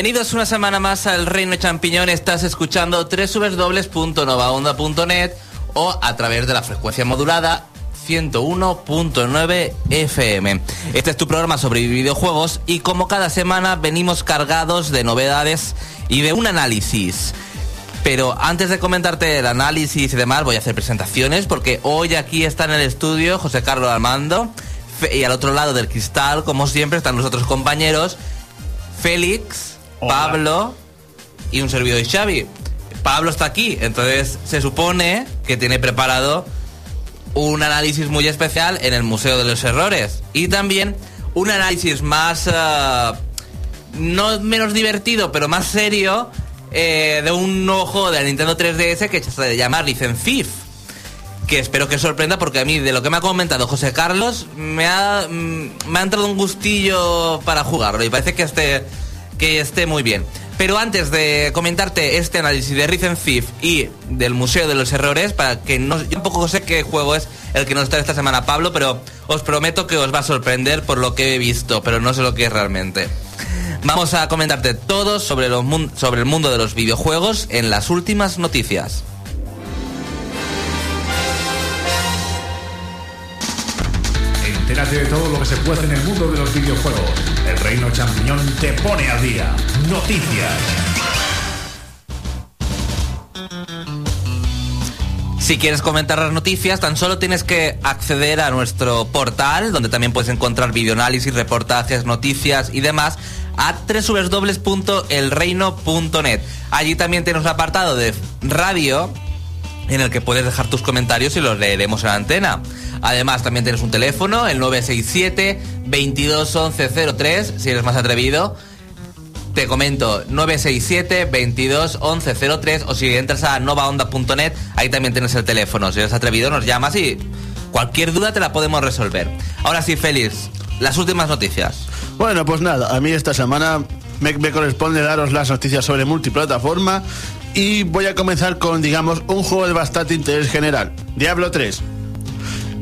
Bienvenidos una semana más al Reino Champiñón. Estás escuchando www.novaonda.net o a través de la frecuencia modulada 101.9 FM. Este es tu programa sobre videojuegos y como cada semana venimos cargados de novedades y de un análisis. Pero antes de comentarte el análisis y demás, voy a hacer presentaciones porque hoy aquí está en el estudio José Carlos Armando y al otro lado del cristal, como siempre, están los otros compañeros Félix, Pablo y un servidor de Xavi. Pablo está aquí, entonces se supone que tiene preparado un análisis muy especial en el Museo de los Errores y también un análisis más eh, no menos divertido, pero más serio eh, de un nuevo juego de la Nintendo 3DS que se llama Rhythm Thief. Que espero que sorprenda porque a mí, de lo que me ha comentado José Carlos, me ha, mm, me ha entrado un gustillo para jugarlo y parece que esté, que esté muy bien. Pero antes de comentarte este análisis de Rhythm Thief y del Museo de los Errores, para que no, yo tampoco sé qué juego es el que nos trae esta semana Pablo, pero os prometo que os va a sorprender por lo que he visto, pero no sé lo que es realmente. Vamos a comentarte todo sobre, sobre el mundo de los videojuegos en las últimas noticias. De todo lo que se puede en el mundo de los videojuegos. El Reino Champiñón te pone al día. Noticias. Si quieres comentar las noticias, tan solo tienes que acceder a nuestro portal, donde también puedes encontrar videoanálisis, reportajes, noticias y demás, a www.elreino.net. Allí también tienes un apartado de radio en el que puedes dejar tus comentarios y los leeremos en la antena. Además, también tienes un teléfono, el 967 221103, si eres más atrevido. Te comento, 967 221103 o si entras a novaonda.net, ahí también tienes el teléfono. Si eres atrevido, nos llamas y cualquier duda te la podemos resolver. Ahora sí, Félix, las últimas noticias. Bueno, pues nada, a mí esta semana me, me corresponde daros las noticias sobre multiplataforma y voy a comenzar con, digamos, un juego de bastante interés general, Diablo 3,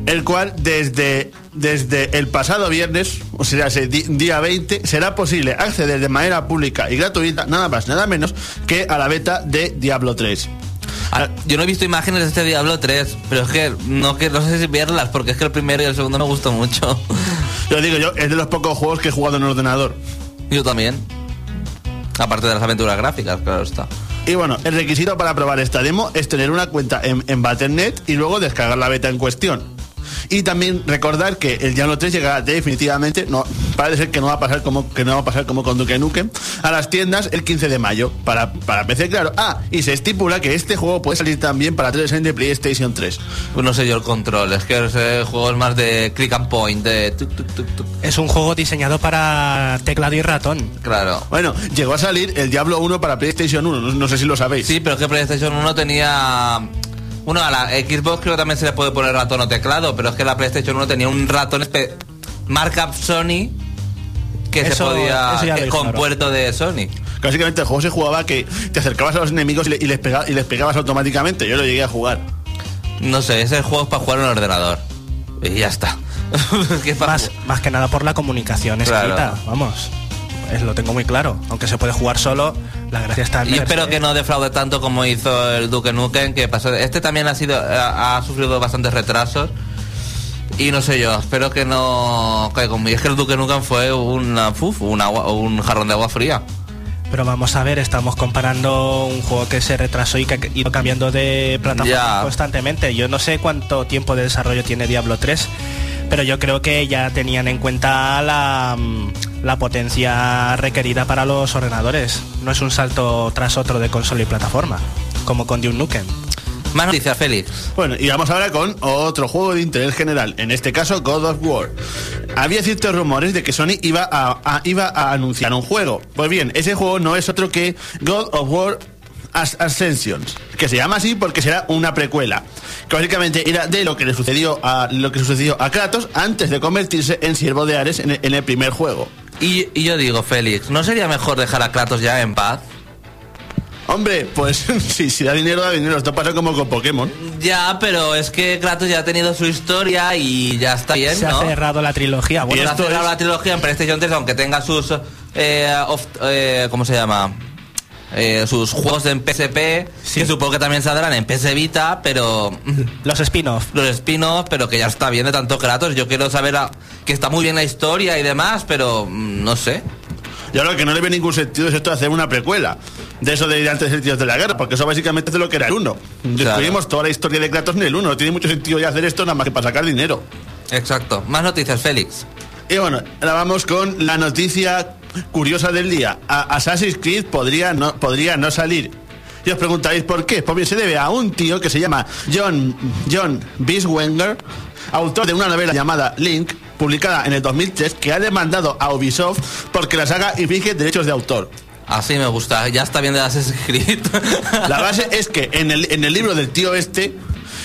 el cual desde, desde el pasado viernes, o sea, ese día 20, será posible acceder de manera pública y gratuita, nada más, nada menos, que a la beta de Diablo 3. Ah, Yo no he visto imágenes de este Diablo 3, pero es que no, que no sé si verlas, porque es que el primero y el segundo me gustó mucho. Yo digo yo, es de los pocos juegos que he jugado en ordenador. Yo también. Aparte de las aventuras gráficas, claro está. Y bueno, el requisito para probar esta demo es tener una cuenta en, en Battle.net y luego descargar la beta en cuestión. Y también recordar que el Diablo 3 llegará definitivamente, no, parece ser que no va a pasar como que no va a pasar como con Duke Nukem, a las tiendas el 15 de mayo para, para PC, claro. Ah, y se estipula que este juego puede salir también para 360 de PlayStation 3. Pues no sé yo el control, es que ese juego es más de click and point, de. Es un juego diseñado para teclado y ratón. Claro. Bueno, llegó a salir el Diablo 1 para PlayStation 1, no, no sé si lo sabéis. Sí, pero es que PlayStation 1 tenía... Bueno, a la Xbox creo que también se le puede poner ratón o teclado, pero es que la PlayStation 1 tenía un ratón espe- marca Sony que se podía... que- he con puerto de Sony. Básicamente el juego se jugaba que te acercabas a los enemigos y, le- y les, pega- y les pegabas automáticamente. Yo lo llegué a jugar. No sé, ese juego es para jugar en el ordenador. Y ya está. Es que es para Más, más que nada por la comunicación Claro. escrita, vamos. Es, lo tengo muy claro. Aunque se puede jugar solo, la gracia está en Y verse, espero que no defraude tanto como hizo el Duke Nukem, que pasó. Este también ha sido, ha, ha sufrido bastantes retrasos. Y no sé yo, espero que no caiga conmigo. Es que el Duke Nukem fue una, uf, un, agua, un jarrón de agua fría. Pero vamos a ver, estamos comparando un juego que se retrasó y que ha ido cambiando de plataforma constantemente. Yo no sé cuánto tiempo de desarrollo tiene Diablo 3, pero yo creo que ya tenían en cuenta la, mm, la potencia requerida para los ordenadores. No es un salto tras otro de consola y plataforma, como con Duke Nukem. Más noticias, Félix. Bueno, y vamos ahora con otro juego de interés general, en este caso God of War. Había ciertos rumores de que Sony iba a, a- iba a anunciar un juego. Pues bien, ese juego no es otro que God of War As- Ascensions, que se llama así porque será una precuela, que básicamente era de lo que le sucedió a lo que sucedió a Kratos antes de convertirse en siervo de Ares en el, en el primer juego. Y, y yo digo, Félix, ¿no sería mejor dejar a Kratos ya en paz? Hombre, pues si, si da dinero, da dinero. Esto pasa como con Pokémon. Ya, pero es que Kratos ya ha tenido su historia y ya está bien, Se ¿no? ha cerrado la trilogía. Bueno, Bueno, ha cerrado es- la trilogía en PlayStation 3, aunque tenga sus... eh, off- eh, ¿Cómo se llama? Eh, sus juegos en PSP, Sí. que supongo que también saldrán en PS Vita, pero los spin-off. los spin-offs, pero que ya está bien de tanto Kratos. Yo quiero saber a- que está muy bien la historia y demás, pero mm, no sé. Yo lo que no le ve ningún sentido es esto de hacer una precuela. De eso de ir antes del Dios de la guerra, porque eso básicamente es de lo que era el 1. Descubrimos toda la historia de Kratos en el 1. No tiene mucho sentido ya hacer esto nada más que para sacar dinero. Exacto. Más noticias, Félix. Y bueno, ahora vamos con la noticia curiosa del día. A- Assassin's Creed podría no, podría no salir. Y os preguntaréis por qué. Pues bien, se debe a un tío que se llama John, John Biswenger, autor de una novela llamada Link, publicada en el 2003, que ha demandado a Ubisoft porque la saga infringe derechos de autor. Así me gusta. Ya está bien de Assassin's Creed. La base es que en el, en el libro del tío este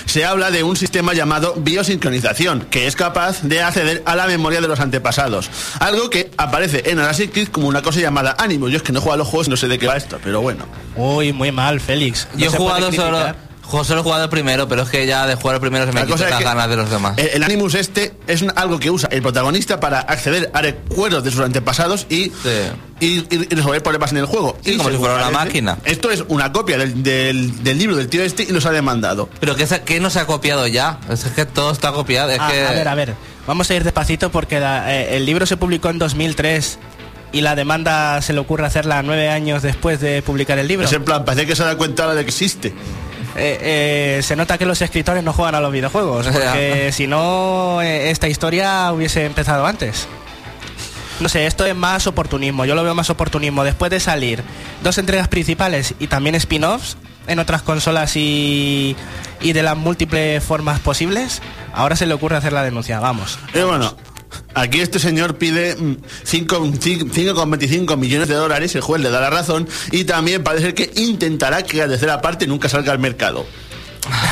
se habla de un sistema llamado biosincronización, que es capaz de acceder a la memoria de los antepasados. Algo que aparece en Assassin's Creed como una cosa llamada Animus. Yo es que no he jugado a los juegos y no sé de qué va esto, pero bueno. Uy, muy mal, Félix. No Yo he se puede jugado solo, criticar. jo- solo he jugado el primero, pero es que ya de jugar el primero se me La quitan las ganas de los demás. El, el Animus este es un- algo que usa el protagonista para acceder a recuerdos de sus antepasados y, y, y- y resolver problemas en el juego. Sí, Y como si fuera una máquina. Esto es una copia del, del- del libro del tío este y los ha demandado. Pero que, que no se ha copiado ya. Es que todo está copiado. Es Ah, que... A ver, a ver. Vamos a ir despacito porque la- eh, el libro se publicó en 2003 y la demanda se le ocurre hacerla nueve años después de publicar el libro. Es en plan, parece que se da cuenta ahora de que existe. Eh, eh, se nota que los escritores no juegan a los videojuegos, porque si no, eh, esta historia hubiese empezado antes. No sé, esto es más oportunismo, yo lo veo más oportunismo. Después de salir dos entregas principales y también spin-offs en otras consolas y, y de las múltiples formas posibles, ahora se le ocurre hacer la denuncia, vamos. Y bueno, aquí este señor pide mm, cinco- cin- 5,25 millones de dólares, el juez le da la razón, y también parece que intentará que la tercera parte nunca salga al mercado.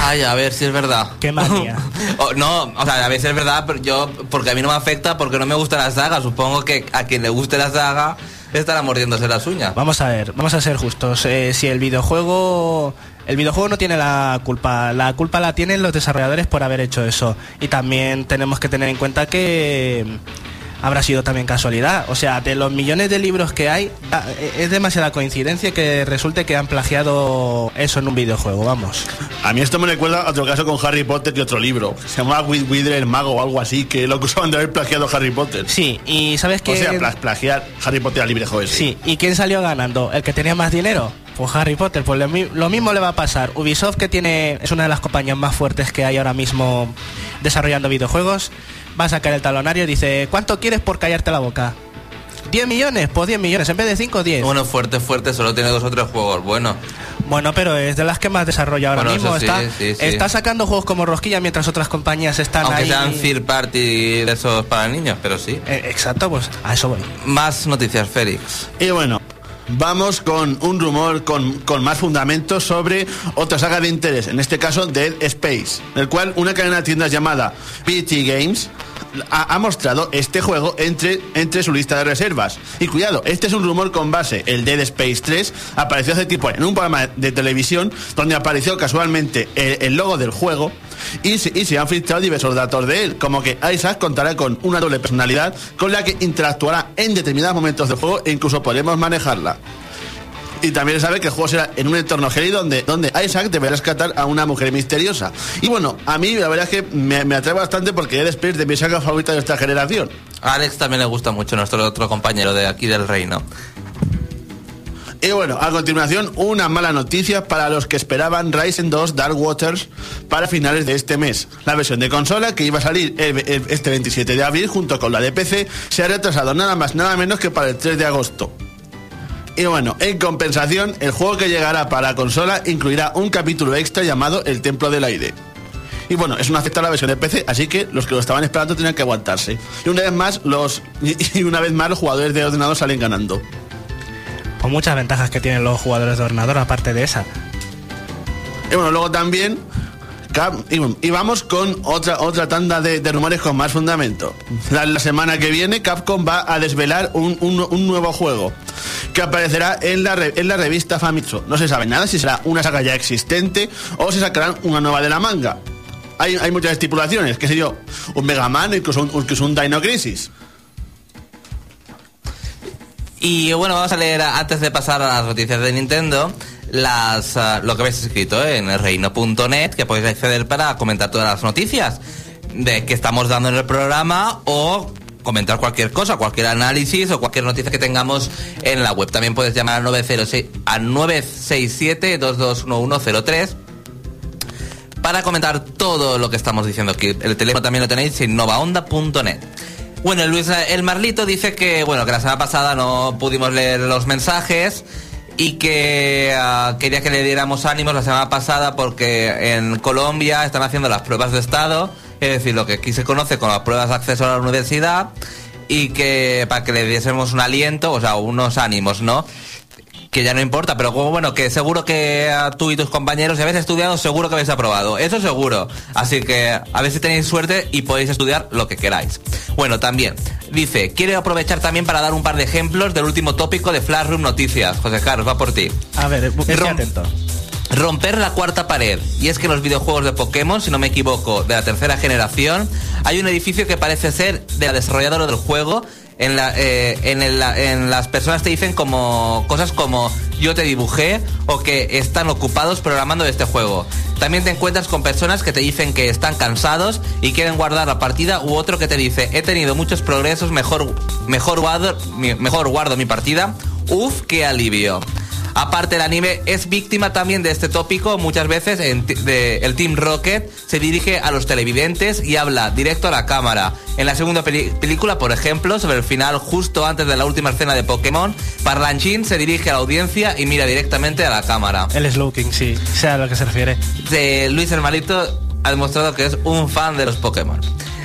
Ay, a ver si es verdad. Qué manía. O- no, o sea, a ver si es verdad, pero yo, porque a mí no me afecta, porque no me gusta la saga. Supongo que a quien le guste la saga estará mordiéndose las uñas. Vamos a ver, vamos a ser justos. Eh, si el videojuego. El videojuego no tiene la culpa. La culpa la tienen los desarrolladores por haber hecho eso. Y también tenemos que tener en cuenta que. Habrá sido también casualidad. O sea, de los millones de libros que hay, ah, es demasiada coincidencia que resulte que han plagiado eso en un videojuego, vamos. A mí esto me recuerda a otro caso con Harry Potter y otro libro. Se llamaba With Wither el mago o algo así, que lo acusaban de haber plagiado Harry Potter. Sí, y ¿sabes qué? O sea, pla- plagiar Harry Potter al libre juego ese. Sí, ¿y quién salió ganando? ¿El que tenía más dinero? Pues Harry Potter, pues lo mismo le va a pasar. Ubisoft, que tiene es una de las compañías más fuertes que hay ahora mismo desarrollando videojuegos, va a sacar el talonario y dice, ¿cuánto quieres por callarte la boca? ¿10 millones? Pues 10 millones, en vez de 5, 10. Bueno, fuerte, fuerte, solo tiene dos o tres juegos. Bueno, Bueno, pero es de las que más desarrolla ahora Bueno, mismo. sí, está, sí, sí. está sacando juegos como Rosquilla mientras otras compañías están aunque ahí. sean third party de esos para niños, pero sí. Eh, exacto, pues a eso voy. Más noticias, Félix. Y bueno, vamos con un rumor con, con más fundamentos sobre otra saga de interés, en este caso Dead Space, el cual una cadena de tiendas llamada PT Games ha, mostrado este juego entre, entre su lista de reservas. Y cuidado, este es un rumor con base. El Dead Space 3 apareció hace tiempo en un programa de televisión donde apareció casualmente el logo del juego y se, y se han filtrado diversos datos de él, como que Isaac contará con una doble personalidad con la que interactuará en determinados momentos del juego e incluso podremos manejarla. Y también sabe que el juego será en un entorno gélido donde, donde Isaac deberá rescatar a una mujer misteriosa. Y bueno, a mí la verdad es que me, me atrae bastante porque Dead Space de mi saga favorita de esta generación. A Alex también le gusta mucho, nuestro otro compañero de aquí del reino. Y bueno, a continuación, una mala noticia para los que esperaban Ryzen 2 Dark Waters para finales de este mes. La versión de consola que iba a salir este 27 de abril junto con la de PC se ha retrasado nada más, nada menos que para el 3 de agosto. Y bueno, en compensación, el juego que llegará para consola incluirá un capítulo extra llamado El Templo del Aire. Y bueno, eso no afecta a la versión de PC, así que los que lo estaban esperando tenían que aguantarse. Y una vez más, los y una vez más los jugadores de ordenador salen ganando. Con muchas ventajas que tienen los jugadores de ordenador, aparte de esa. Y bueno, luego también. Y, vamos con otra, otra tanda de, rumores con más fundamento. La, semana que viene Capcom va a desvelar un, un- nuevo juego. que aparecerá en la, en la revista Famitsu. No se sabe nada si será una saga ya existente o si sacarán una nueva de la manga. Hay, hay muchas estipulaciones, que sería un Mega Man, incluso un, incluso un Dino Crisis. Y bueno, vamos a leer antes de pasar a las noticias de Nintendo. Las, ah, lo que habéis escrito en el reino.net, que podéis acceder para comentar todas las noticias de que estamos dando en el programa o comentar cualquier cosa, cualquier análisis o cualquier noticia que tengamos en la web. También puedes llamar al 906 al 967 221103 para comentar todo lo que estamos diciendo aquí. El teléfono también lo tenéis en novaonda.net. Bueno, Luis, el Marlito dice que, bueno, que la semana pasada no pudimos leer los mensajes y que ah, quería que le diéramos ánimos la semana pasada porque en Colombia están haciendo las pruebas de estado, es decir, lo que aquí se conoce con las pruebas de acceso a la universidad y que para que le diésemos un aliento, o sea, unos ánimos, ¿no? Que ya no importa, pero como bueno, que seguro que tú y tus compañeros, si habéis estudiado, seguro que habéis aprobado. Eso seguro. Así que a ver si tenéis suerte y podéis estudiar lo que queráis. Bueno, también, dice, quiero aprovechar también para dar un par de ejemplos del último tópico de Flashroom Noticias. José Carlos, va por ti. A ver, atento. Romper la cuarta pared. Y es que en los videojuegos de Pokémon, si no me equivoco, de la tercera generación, hay un edificio que parece ser de la desarrolladora del juego. Eh, en, las personas te dicen como cosas como yo te dibujé o que están ocupados programando este juego. También te encuentras con personas que te dicen que están cansados y quieren guardar la partida u otro que te dice he tenido muchos progresos, mejor, mejor, guardo, mejor guardo mi partida. Uf, qué alivio. Aparte, el anime es víctima también de este tópico. Muchas veces en de- el Team Rocket se dirige a los televidentes y habla directo a la cámara. En la segunda película, por ejemplo, sobre el final, justo antes de la última escena de Pokémon, Parlanchín se dirige a la audiencia y mira directamente a la cámara. El Slowking, sí, sea a lo que se refiere. Eh, Luis Hermanito ha demostrado que es un fan de los Pokémon.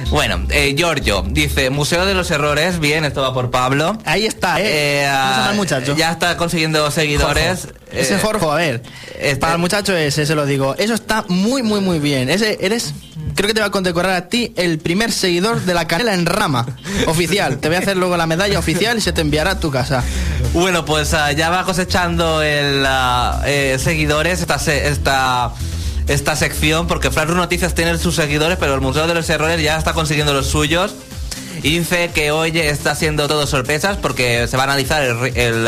Bueno, eh, Giorgio dice, Museo de los Errores, bien, esto va por Pablo. Ahí está, ¿eh? Eh, ¿Cómo se llama el muchacho? Ya está consiguiendo seguidores. Jorge. Ese Eh, Jorge, a ver. este- Para el muchacho ese, se lo digo. Eso está muy, muy, muy bien. Ese eres. Creo que te va a condecorar a ti el primer seguidor de la canela en rama. Oficial. Te voy a hacer luego la medalla oficial y se te enviará a tu casa. Bueno, pues ah, ya va cosechando el ah, eh, seguidores esta, se- esta, esta sección, porque Flash Noticias tiene sus seguidores, pero el Museo de los Errores ya está consiguiendo los suyos. Y dice que hoy está haciendo todo sorpresas porque se va a analizar el, el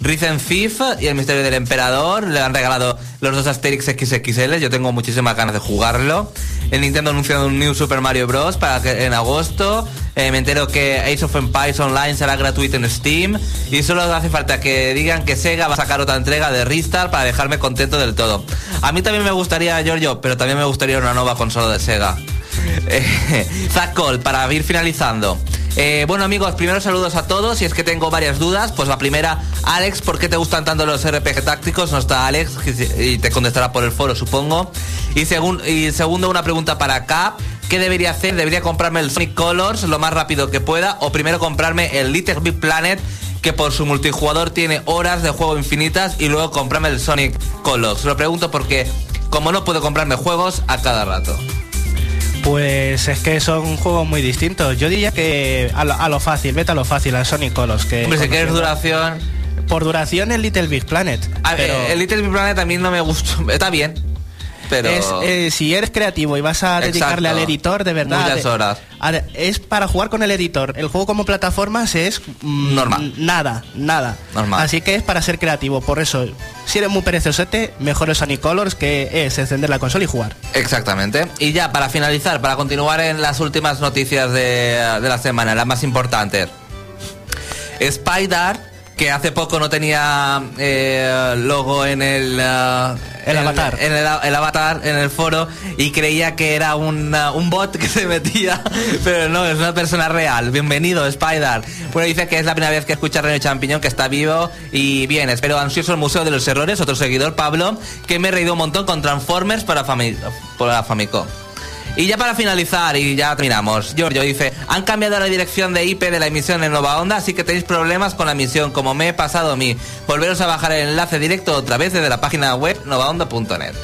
Rhythm Thief y el Misterio del Emperador. Le han regalado los dos Asterix XXL. Yo tengo muchísimas ganas de jugarlo. El Nintendo anunciado un New Super Mario Bros. para que en agosto. Eh, me entero que Ace of Empires Online será gratuito en Steam. Y solo hace falta que digan que Sega va a sacar otra entrega de Ristar para dejarme contento del todo. A mí también me gustaría, Giorgio, pero también me gustaría una nueva consola de Sega. Eh, Zack Cole, para ir finalizando. Eh, bueno amigos, primero saludos a todos y es que tengo varias dudas. Pues la primera, Alex, ¿por qué te gustan tanto los RPG tácticos? No está Alex y te contestará por el foro, supongo. Y, y segundo, una pregunta para Cap. ¿Qué debería hacer? ¿Debería comprarme el Sonic Colors lo más rápido que pueda? ¿O primero comprarme el Little Big Planet que por su multijugador tiene horas de juego infinitas y luego comprarme el Sonic Colors? Lo pregunto porque como no puedo comprarme juegos a cada rato. Pues es que son juegos muy distintos. Yo diría que a lo, a lo fácil, vete a lo fácil, al Sonic Colors. Que Hombre, si quieres duración... Por duración el Little Big Planet. A ver, pero el Little Big Planet a mí no me gustó. Está bien, pero... es, eh, si eres creativo y vas a dedicarle Exacto. al editor, de verdad. Muchas de- horas. a- es para jugar con el editor. El juego como plataformas es mm, Normal. Nada, nada. Normal. Así que es para ser creativo. Por eso, si eres muy perezosete, mejor Sonic Colors, que es encender la consola y jugar. Exactamente. Y ya, para finalizar, para continuar en las últimas noticias de, de la semana, las más importantes. Spider, que hace poco no tenía eh, logo en el... eh, El avatar. En el, el avatar, en el foro, y creía que era un, uh, un bot que se metía, pero no, es una persona real. Bienvenido, Spider. Bueno, dice que es la primera vez que escucha a René Champiñón, que está vivo, y bien, espero ansioso el Museo de los Errores, otro seguidor, Pablo, que me he reído un montón con Transformers para, Fami para Famicom. Y ya para finalizar, y ya terminamos, Giorgio dice, han cambiado la dirección de IP de la emisión en Nova Onda, así que tenéis problemas con la emisión, como me he pasado a mí. Volveros a bajar el enlace directo otra vez desde la página web novaonda.net.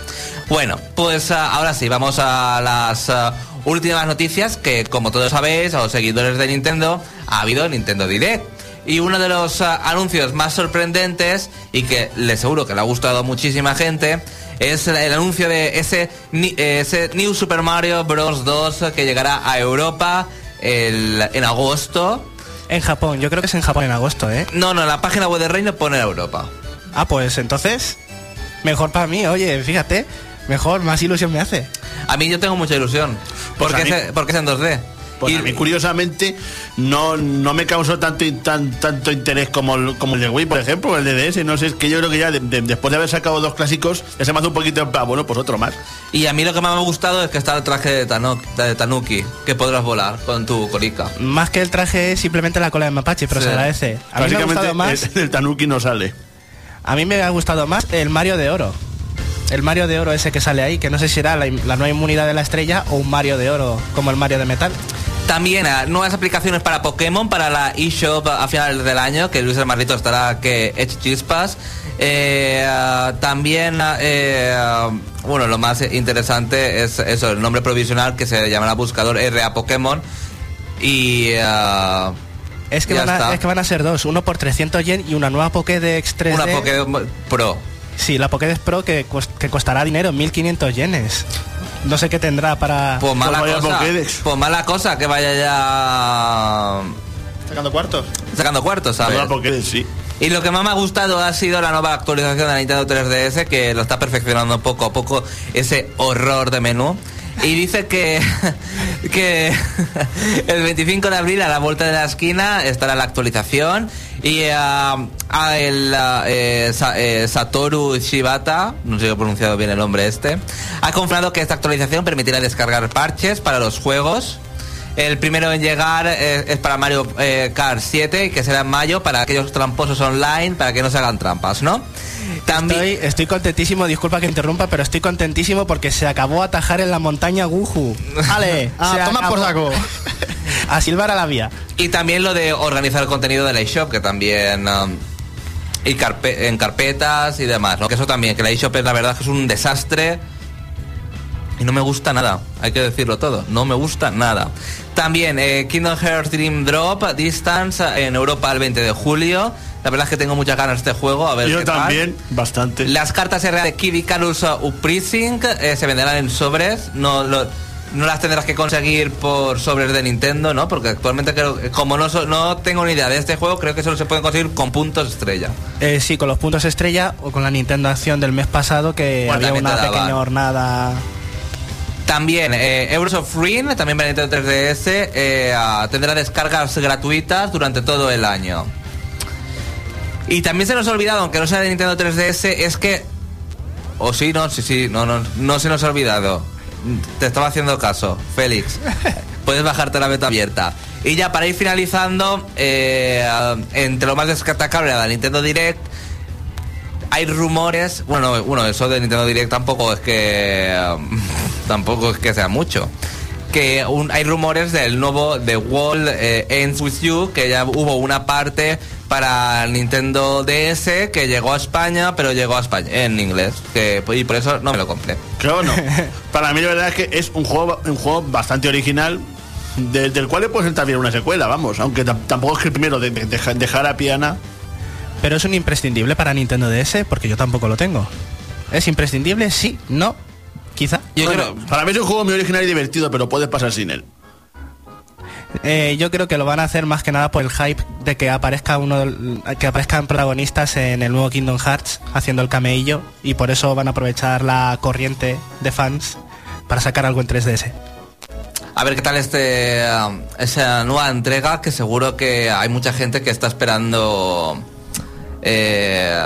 Bueno, pues ah, ahora sí, vamos a las ah, últimas noticias, que como todos sabéis, a los seguidores de Nintendo, ha habido Nintendo Direct. Y uno de los ah, anuncios más sorprendentes y que le seguro que le ha gustado muchísima gente es el, anuncio de ese, eh, ese New Super Mario Bros. 2 que llegará a Europa el- en agosto. En Japón, yo creo que es en Japón en agosto, ¿eh? No, no, en la página web de Reino pone Europa. Ah, pues entonces, mejor para mí, oye, fíjate, mejor, más ilusión me hace. A mí yo tengo mucha ilusión. Pues porque, a mí- es, porque es en 2D. Pues Y- a mí, curiosamente, no, no me causó tanto, tan, tanto interés como el, como el de Wii, por ejemplo, el de DS. No sé, es que yo creo que ya de- de- después de haber sacado dos clásicos, ya se me hace un poquito, ah, bueno, pues otro más. Y a mí lo que más me ha gustado es que está el traje de, Tano- de Tanuki, que podrás volar con tu colica. Más que el traje es simplemente la cola de mapache, pero Sí. se agradece. A mí me ha gustado más, el, el Tanuki no sale. a mí me ha gustado más el Mario de Oro. El Mario de Oro ese que sale ahí, que no sé si era la, la nueva inmunidad de la estrella o un Mario de Oro como el Mario de metal. También ah, nuevas aplicaciones para Pokémon para la eShop a finales del año, que Luis el Marrito estará que hecho chispas. Eh, también, eh, ah, bueno, lo más interesante es eso, el nombre provisional que se llamará buscador RA Pokémon. Y ah, Es que, van a, es que van a ser dos, uno por 300 yen y una nueva Pokédex 3D. una Pokémon Pro. Sí, la Pokédex Pro que, que costará dinero, 1500 yenes. No sé qué tendrá para... Pues mala vaya cosa. Pokédex. Pues mala cosa que vaya ya Sacando cuartos. sacando cuartos, ¿sabes? Porque sí. Y lo que más me ha gustado ha sido la nueva actualización de la Nintendo 3DS que lo está perfeccionando poco a poco ese horror de menú. Y dice que, que el 25 de abril a la vuelta de la esquina estará la actualización y ah, ah, el ah, eh, eh, Satoru Shibata, no sé si he pronunciado bien el nombre este, ha confirmado que esta actualización permitirá descargar parches para los juegos el primero en llegar eh, es para Mario eh, Kart 7, que será en mayo, para aquellos tramposos online, para que no se hagan trampas, ¿no? También... Estoy, estoy contentísimo, disculpa que interrumpa, pero estoy contentísimo porque se acabó atajar en la montaña Guju. Ale, a Se tomar por saco. A silbar a la vía. Y también lo de organizar el contenido de la eShop, que también... um, y carpe- en carpetas y demás, ¿no? Que eso también, que la eShop es la verdad que es un desastre y no me gusta nada, hay que decirlo todo, no me gusta nada. También eh, Kingdom Hearts Dream Drop Distance en Europa el 20 de julio. La verdad es que tengo muchas ganas de este juego, a ver Yo qué tal. también, bastante. Las cartas RA de Kid Icarus Uprising eh, se venderán en sobres, no lo- no las tendrás que conseguir por sobres de Nintendo, ¿no? Porque actualmente creo que como no, so- no tengo ni idea de este juego, creo que solo se pueden conseguir con puntos estrella. Eh, sí, con los puntos estrella o con la Nintendo Acción del mes pasado que Bueno, había una pequeña hornada. También eh, Euros of Ring, también para Nintendo 3DS, eh, ah, tendrá descargas gratuitas durante todo el año. Y también se nos ha olvidado, aunque no sea de Nintendo 3DS, es que... O sí, no, sí, sí, no, no, no se nos ha olvidado. Te estaba haciendo caso, Félix. Puedes bajarte la beta abierta. Y ya para ir finalizando, eh, entre lo más destacable de la Nintendo Direct, hay rumores, bueno, bueno, eso de Nintendo Direct tampoco es que tampoco es que sea mucho. Que un- hay rumores del nuevo The Wall eh, Ends With You, que ya hubo una parte para Nintendo DS que llegó a España, pero llegó a España en inglés. Que, y por eso no me lo compré. Claro, no. Para mí la verdad es que es un juego, un juego bastante original, de- del cual le puede sentar bien una secuela, vamos. Aunque tam- tampoco es que el primero de, de- deja- dejar a Piana. Pero es un imprescindible para Nintendo DS porque yo tampoco lo tengo. ¿Es imprescindible? Sí, no, quizá. Yo Bueno, creo, para mí es un juego muy original y divertido, pero puedes pasar sin él. Eh, yo creo que lo van a hacer más que nada por el hype de que aparezca uno que aparezcan protagonistas en el nuevo Kingdom Hearts haciendo el cameillo y por eso van a aprovechar la corriente de fans para sacar algo en 3DS. a ver qué tal este um, esa nueva entrega, que seguro que hay mucha gente que está esperando... Eh,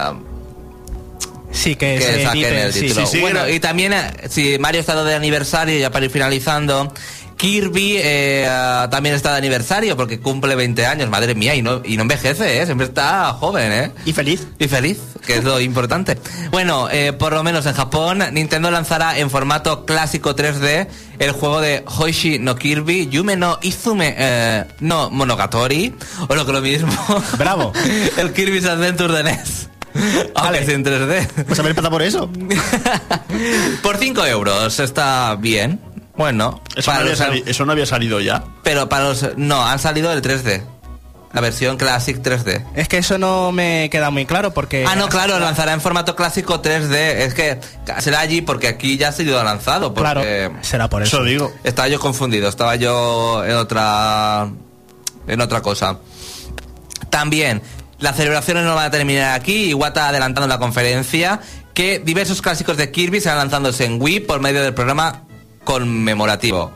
Sí, que, que se saquen edite, el sí, título. sí, sí, bueno, era- y también, eh, si Mario está de aniversario, ya para ir finalizando, Kirby eh, ah, también está de aniversario porque cumple 20 años, madre mía, y no, y no envejece, ¿eh? siempre está joven, ¿eh? Y feliz. Y feliz, que es lo importante. Bueno, eh, por lo menos en Japón, Nintendo lanzará en formato clásico 3D el juego de Hoishi no Kirby, Yume no Izume eh, no Monogatari, o lo que lo mismo. Bravo. el Kirby's Adventure de NES. Vale. es en 3D. Pues haber empezado por eso. Por 5 euros está bien. Bueno, Eso no, para había los- sali- eso no había salido ya. pero para los... No, han salido el 3D. La versión Classic 3D. Es que eso no me queda muy claro porque... Ah, no, claro, lanzará en formato clásico 3D. Es que será allí porque aquí ya ha sido lanzado. Porque Claro, será por eso. Eso digo. Estaba yo confundido, estaba yo en otra en otra cosa. También, las celebraciones no van a terminar aquí, Iwata adelantando la conferencia que diversos clásicos de Kirby serán lanzándose en Wii por medio del programa conmemorativo.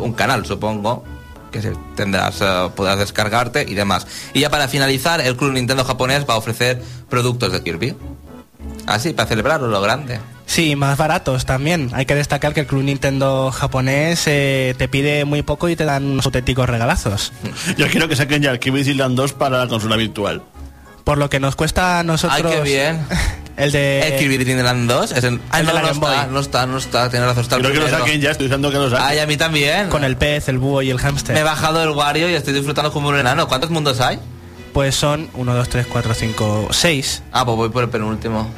Un canal, supongo, que se tendrás, eh, podrás descargarte y demás. Y ya para finalizar, el Club Nintendo japonés va a ofrecer productos de Kirby. Así, para celebrarlo lo grande. Sí, más baratos también. Hay que destacar que el Club Nintendo japonés eh, te pide muy poco y te dan unos auténticos regalazos. Yo quiero que saquen ya el Kirby Land 2 para la consola virtual. Por lo que nos cuesta a nosotros... Ay, qué bien. El de... El Kirby Dream Land 2 es en... Ah, el de no, la no Game Boy. está, no está, no está, tiene razón, está el Quiero que lo primero. saquen ya, estoy diciendo que lo saquen. Ay, a mí también. Con el pez, el búho y el hámster. Me he bajado el Wario y estoy disfrutando como un enano. ¿Cuántos mundos hay? Pues son 1, 2, 3, 4, 5, 6. Ah, pues voy por el penúltimo.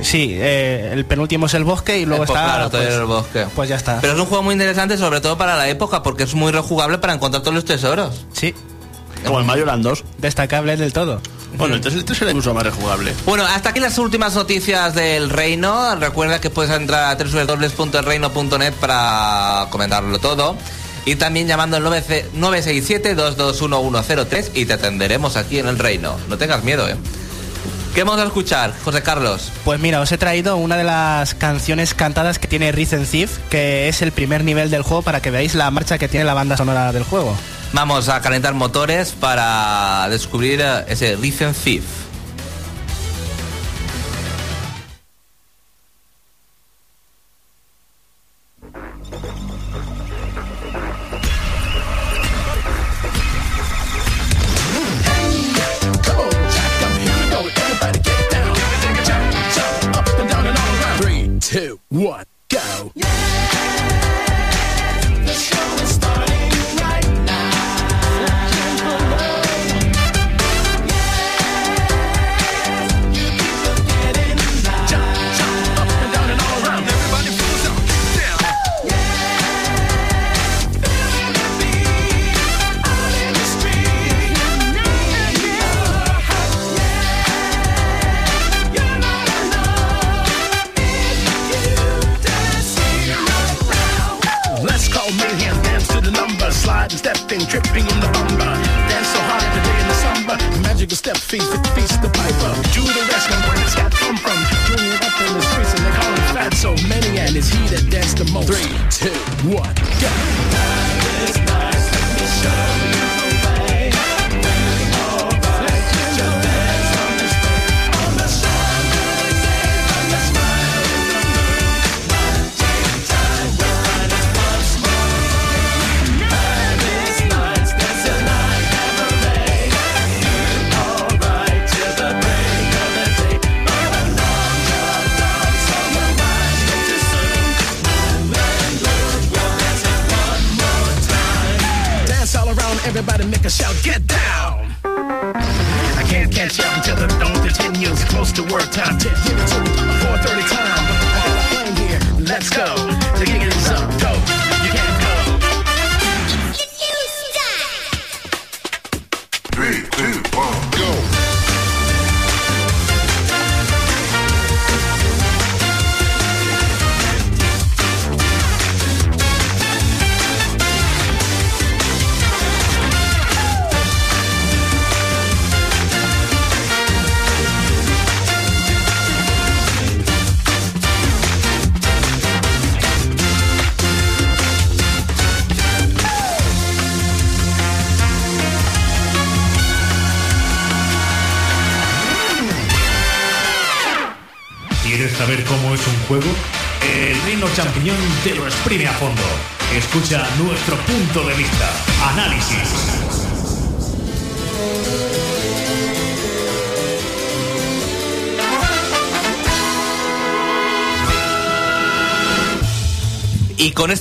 Sí, eh, el penúltimo es el bosque y luego Eh, pues está... claro, pues, el bosque. pues ya está. Pero es un juego muy interesante, sobre todo para la época, porque es muy rejugable para encontrar todos los tesoros. Sí, Como el Mario Land 2. destacable del todo. Bueno, entonces el 3 era incluso más rejugable. Bueno, hasta aquí las últimas noticias del reino. Recuerda que puedes entrar a www.elreino.net para comentarlo todo. Y también llamando al 967-221-103 y te atenderemos aquí en el reino. No tengas miedo, ¿eh? ¿Qué vamos a escuchar, José Carlos? Pues mira, os he traído una de las canciones cantadas que tiene Rhythm Thief, que es el primer nivel del juego para que veáis la marcha que tiene la banda sonora del juego. Vamos a calentar motores para descubrir eh, ese Rhythm Thief.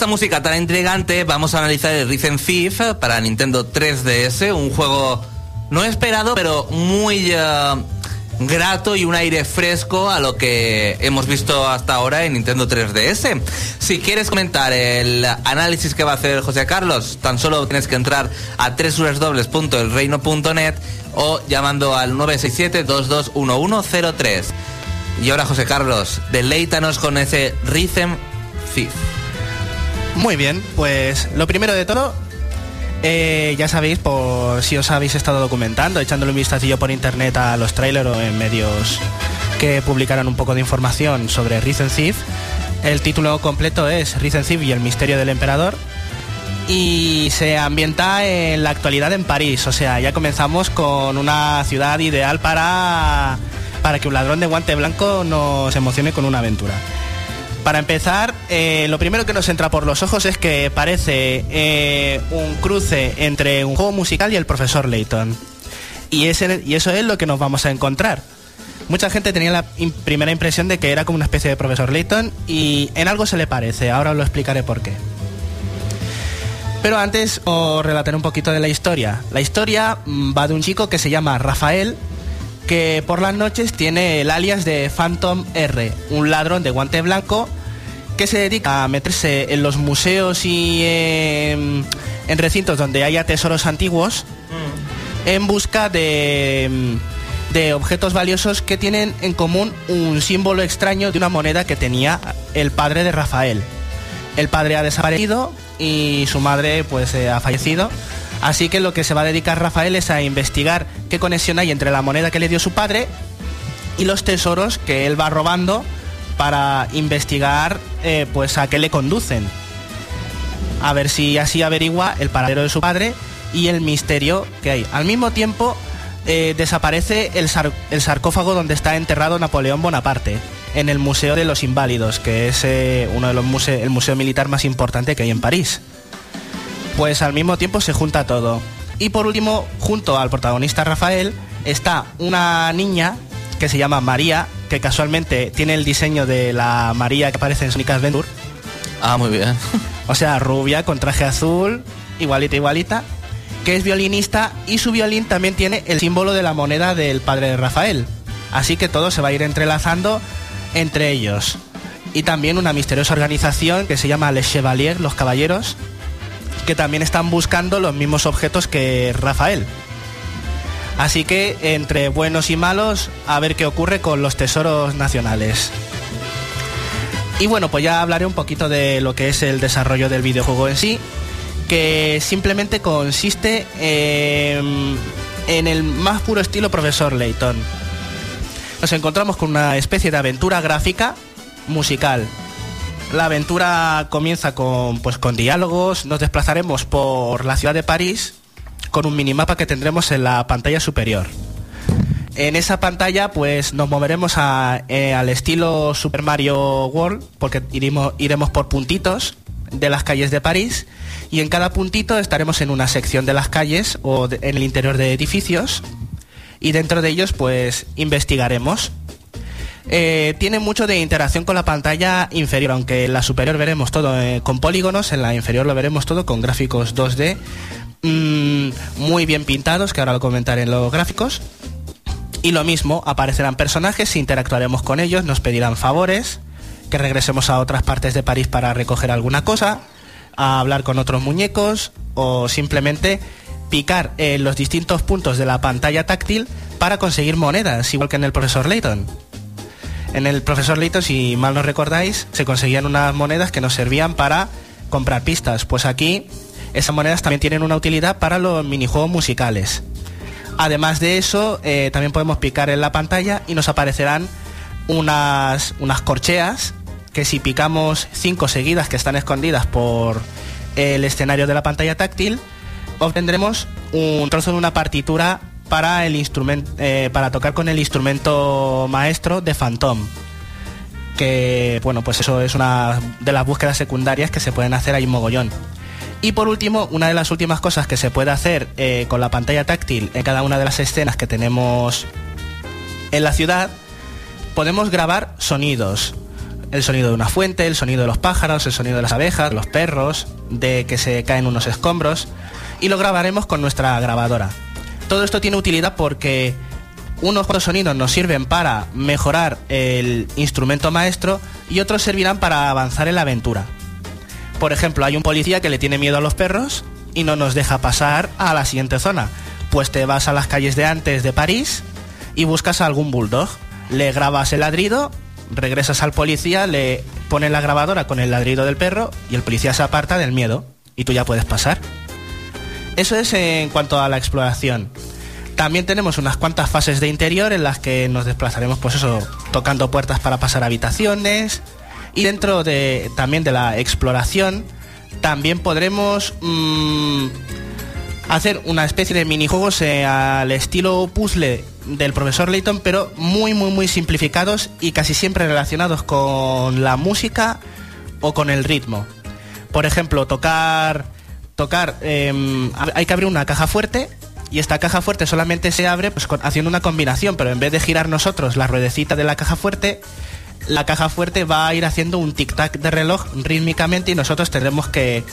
Música tan intrigante vamos a analizar el Rhythm Thief para Nintendo 3DS, un juego no esperado, pero muy eh, grato y un aire fresco a lo que hemos visto hasta ahora en Nintendo 3DS. Si quieres comentar el análisis que va a hacer José Carlos, tan solo tienes que entrar a www.elreino.net o llamando al 967-221103. Y ahora José Carlos, deleítanos con ese Rhythm Thief. Muy bien, pues lo primero de todo, eh, ya sabéis, por si os habéis estado documentando, echándole un vistacillo por internet a los trailers o en medios que publicaran un poco de información sobre Rhythm Thief, el título completo es Rhythm Thief y el misterio del emperador y se ambienta en la actualidad en París, o sea, ya comenzamos con una ciudad ideal para, para que un ladrón de guante blanco nos emocione con una aventura. Para empezar, eh, lo primero que nos entra por los ojos es que parece eh, un cruce entre un juego musical y el profesor Layton. Y, y eso es lo que nos vamos a encontrar. Mucha gente tenía la im- primera impresión de que era como una especie de profesor Layton y en algo se le parece, ahora os lo explicaré por qué. Pero antes os relataré un poquito de la historia. La historia mm, va de un chico que se llama Rafael, que por las noches tiene el alias de Phantom R, un ladrón de guante blanco que se dedica a meterse en los museos y en recintos donde haya tesoros antiguos en busca de, de objetos valiosos que tienen en común un símbolo extraño de una moneda que tenía el padre de Rafael. El padre ha desaparecido y su madre pues eh, ha fallecido. Así que lo que se va a dedicar Rafael es a investigar qué conexión hay entre la moneda que le dio su padre y los tesoros que él va robando para investigar eh, pues a qué le conducen. A ver si así averigua el paradero de su padre y el misterio que hay. Al mismo tiempo eh, desaparece el, sar- el sarcófago donde está enterrado Napoleón Bonaparte en el Museo de los Inválidos, que es eh, uno de los muse- el museo militar más importante que hay en París. Pues al mismo tiempo se junta todo. Y por último, junto al protagonista Rafael, está una niña que se llama María, que casualmente tiene el diseño de la María que aparece en Sonic Adventure. Ah, muy bien. O sea, rubia, con traje azul, igualita, igualita, que es violinista y su violín también tiene el símbolo de la moneda del padre de Rafael. Así que todo se va a ir entrelazando entre ellos. Y también una misteriosa organización que se llama Les Chevaliers, los caballeros, que también están buscando los mismos objetos que Rafael. Así que entre buenos y malos, a ver qué ocurre con los tesoros nacionales. Y bueno, pues ya hablaré un poquito de lo que es el desarrollo del videojuego en sí, que simplemente consiste en el más puro estilo profesor Layton. Nos encontramos con una especie de aventura gráfica musical. La aventura comienza con, pues, con diálogos, nos desplazaremos por la ciudad de París con un minimapa que tendremos en la pantalla superior. En esa pantalla pues nos moveremos eh, al estilo Super Mario World porque iremos, iremos por puntitos de las calles de París y en cada puntito estaremos en una sección de las calles o en el interior de edificios y dentro de ellos pues investigaremos. Eh, tiene mucho de interacción con la pantalla inferior, aunque en la superior veremos todo eh, con polígonos, en la inferior lo veremos todo con gráficos 2D mm, muy bien pintados, que ahora lo comentaré en los gráficos. Y lo mismo, aparecerán personajes, interactuaremos con ellos, nos pedirán favores, que regresemos a otras partes de París para recoger alguna cosa, a hablar con otros muñecos o simplemente picar en los distintos puntos de la pantalla táctil para conseguir monedas, igual que en el profesor Layton. En el profesor Layton, si mal no recordáis, se conseguían unas monedas que nos servían para comprar pistas. Pues aquí esas monedas también tienen una utilidad para los minijuegos musicales. Además de eso, eh, también podemos picar en la pantalla y nos aparecerán unas, unas corcheas que si picamos cinco seguidas que están escondidas por el escenario de la pantalla táctil, obtendremos un trozo de una partitura para el instrumento para tocar con el instrumento maestro de Phantom que bueno pues eso es una de las búsquedas secundarias que se pueden hacer ahí mogollón y por último una de las últimas cosas que se puede hacer eh, con la pantalla táctil en cada una de las escenas que tenemos en la ciudad podemos grabar sonidos el sonido de una fuente, el sonido de los pájaros, el sonido de las abejas, los perros, de que se caen unos escombros y lo grabaremos con nuestra grabadora. Todo esto tiene utilidad porque Unos cuantos sonidos nos sirven para mejorar el instrumento maestro y otros servirán para avanzar en la aventura. Por ejemplo, hay un policía que le tiene miedo a los perros y no nos deja pasar a la siguiente zona. Pues te vas a las calles de antes de París y buscas a algún bulldog. Le grabas el ladrido, regresas al policía, le pones la grabadora con el ladrido del perro y el policía se aparta del miedo y tú ya puedes pasar. Eso es en cuanto a la exploración. También tenemos unas cuantas fases de interior en las que nos desplazaremos, pues eso, tocando puertas para pasar habitaciones. Y dentro de también de la exploración, también podremos mm, hacer una especie de minijuegos eh, al estilo puzzle del profesor Layton, pero muy, muy, muy simplificados y casi siempre relacionados con la música o con el ritmo. Por ejemplo, tocar, tocar, em, hay que abrir una caja fuerte y esta caja fuerte solamente se abre pues, haciendo una combinación, pero en vez de girar nosotros la ruedecita de la caja fuerte, la caja fuerte va a ir haciendo un tic-tac de reloj rítmicamente y nosotros tendremos que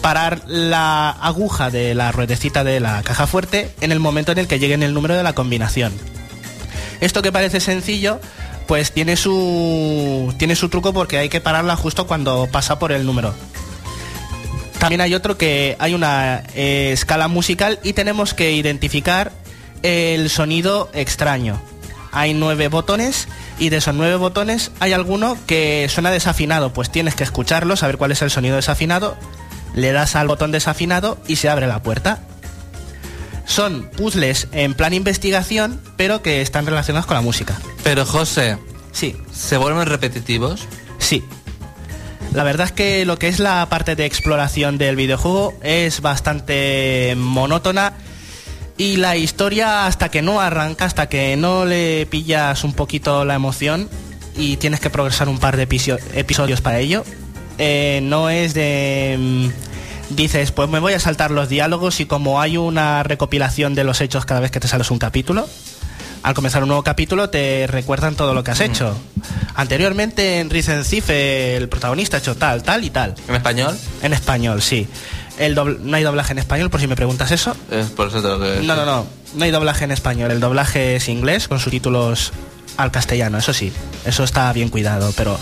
parar la aguja de la ruedecita de la caja fuerte en el momento en el que llegue en el número de la combinación. Esto que parece sencillo, pues tiene su, tiene su truco porque hay que pararla justo cuando pasa por el número. También hay otro que hay una eh, escala musical y tenemos que identificar el sonido extraño. Hay nueve botones y de esos nueve botones hay alguno que suena desafinado, pues tienes que escucharlo, saber cuál es el sonido desafinado, le das al botón desafinado y se abre la puerta. Son puzzles en plan investigación, pero que están relacionados con la música. Pero José, Sí, ¿se vuelven repetitivos? Sí. La verdad es que lo que es la parte de exploración del videojuego es bastante monótona y la historia hasta que no arranca, hasta que no le pillas un poquito la emoción y tienes que progresar un par de episo- episodios para ello, eh, no es de... mm, Dices, pues me voy a saltar los diálogos y como hay una recopilación de los hechos cada vez que te sales un capítulo, al comenzar un nuevo capítulo te recuerdan todo lo que has hecho. Anteriormente en Risen el protagonista ha hecho tal, tal y tal. ¿En español? En español, sí. El dobl- no hay doblaje en español, por si me preguntas eso. Es por eso te lo que... No, no, no. No hay doblaje en español. El doblaje es inglés con subtítulos al castellano, eso sí. Eso está bien cuidado, pero...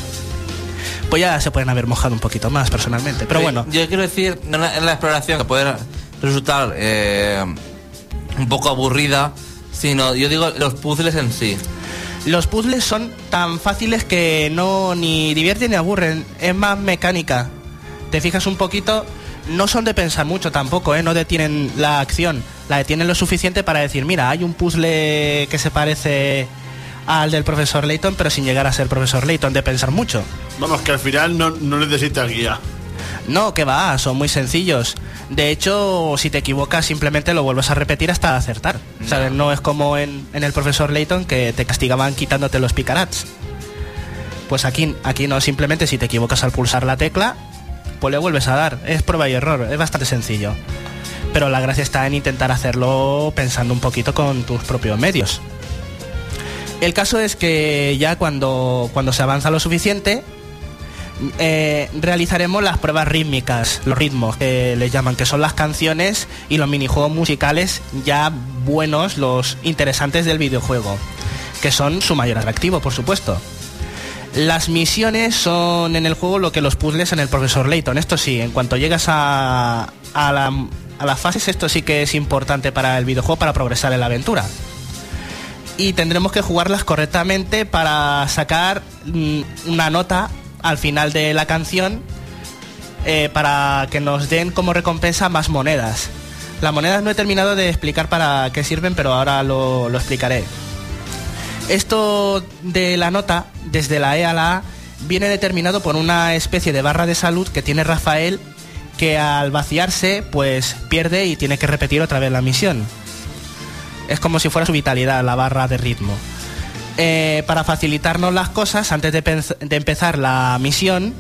Pues ya se pueden haber mojado un poquito más personalmente. Pero bueno, Yo quiero decir, en la, en la exploración que puede resultar eh, un poco aburrida, sino yo digo los puzzles en sí. los puzzles son tan fáciles que no ni divierten ni aburren. Es más mecánica. Te fijas un poquito, no son de pensar mucho tampoco, ¿eh? no detienen la acción. La detienen lo suficiente para decir, mira, hay un puzzle que se parece al del profesor Layton, pero sin llegar a ser profesor Layton, de pensar mucho. Vamos, que al final no, no necesitas guía. No, que va, son muy sencillos. De hecho, si te equivocas, simplemente lo vuelves a repetir hasta acertar. ¿Sabes? No es como en, en el profesor Layton que te castigaban quitándote los picarats. Pues aquí, aquí no, simplemente si te equivocas al pulsar la tecla, pues le vuelves a dar. Es prueba y error, es bastante sencillo. Pero la gracia está en intentar hacerlo pensando un poquito con tus propios medios. El caso es que ya cuando, cuando se avanza lo suficiente, eh, realizaremos las pruebas rítmicas, los ritmos que les llaman, que son las canciones y los minijuegos musicales ya buenos, los interesantes del videojuego, que son su mayor atractivo, por supuesto. Las misiones son en el juego lo que los puzzles en el profesor Layton. Esto sí, en cuanto llegas a, a, la- a las fases, esto sí que es importante para el videojuego para progresar en la aventura y tendremos que jugarlas correctamente para sacar mm, una nota al final de la canción eh, para que nos den como recompensa más monedas. Las monedas no he terminado de explicar para qué sirven, pero ahora lo, lo explicaré. Esto de la nota, desde la E a la A, viene determinado por una especie de barra de salud que tiene Rafael que al vaciarse pues pierde y tiene que repetir otra vez la misión. Es como si fuera su vitalidad, la barra de ritmo. Eh, para facilitarnos las cosas, antes de, de empezar la misión,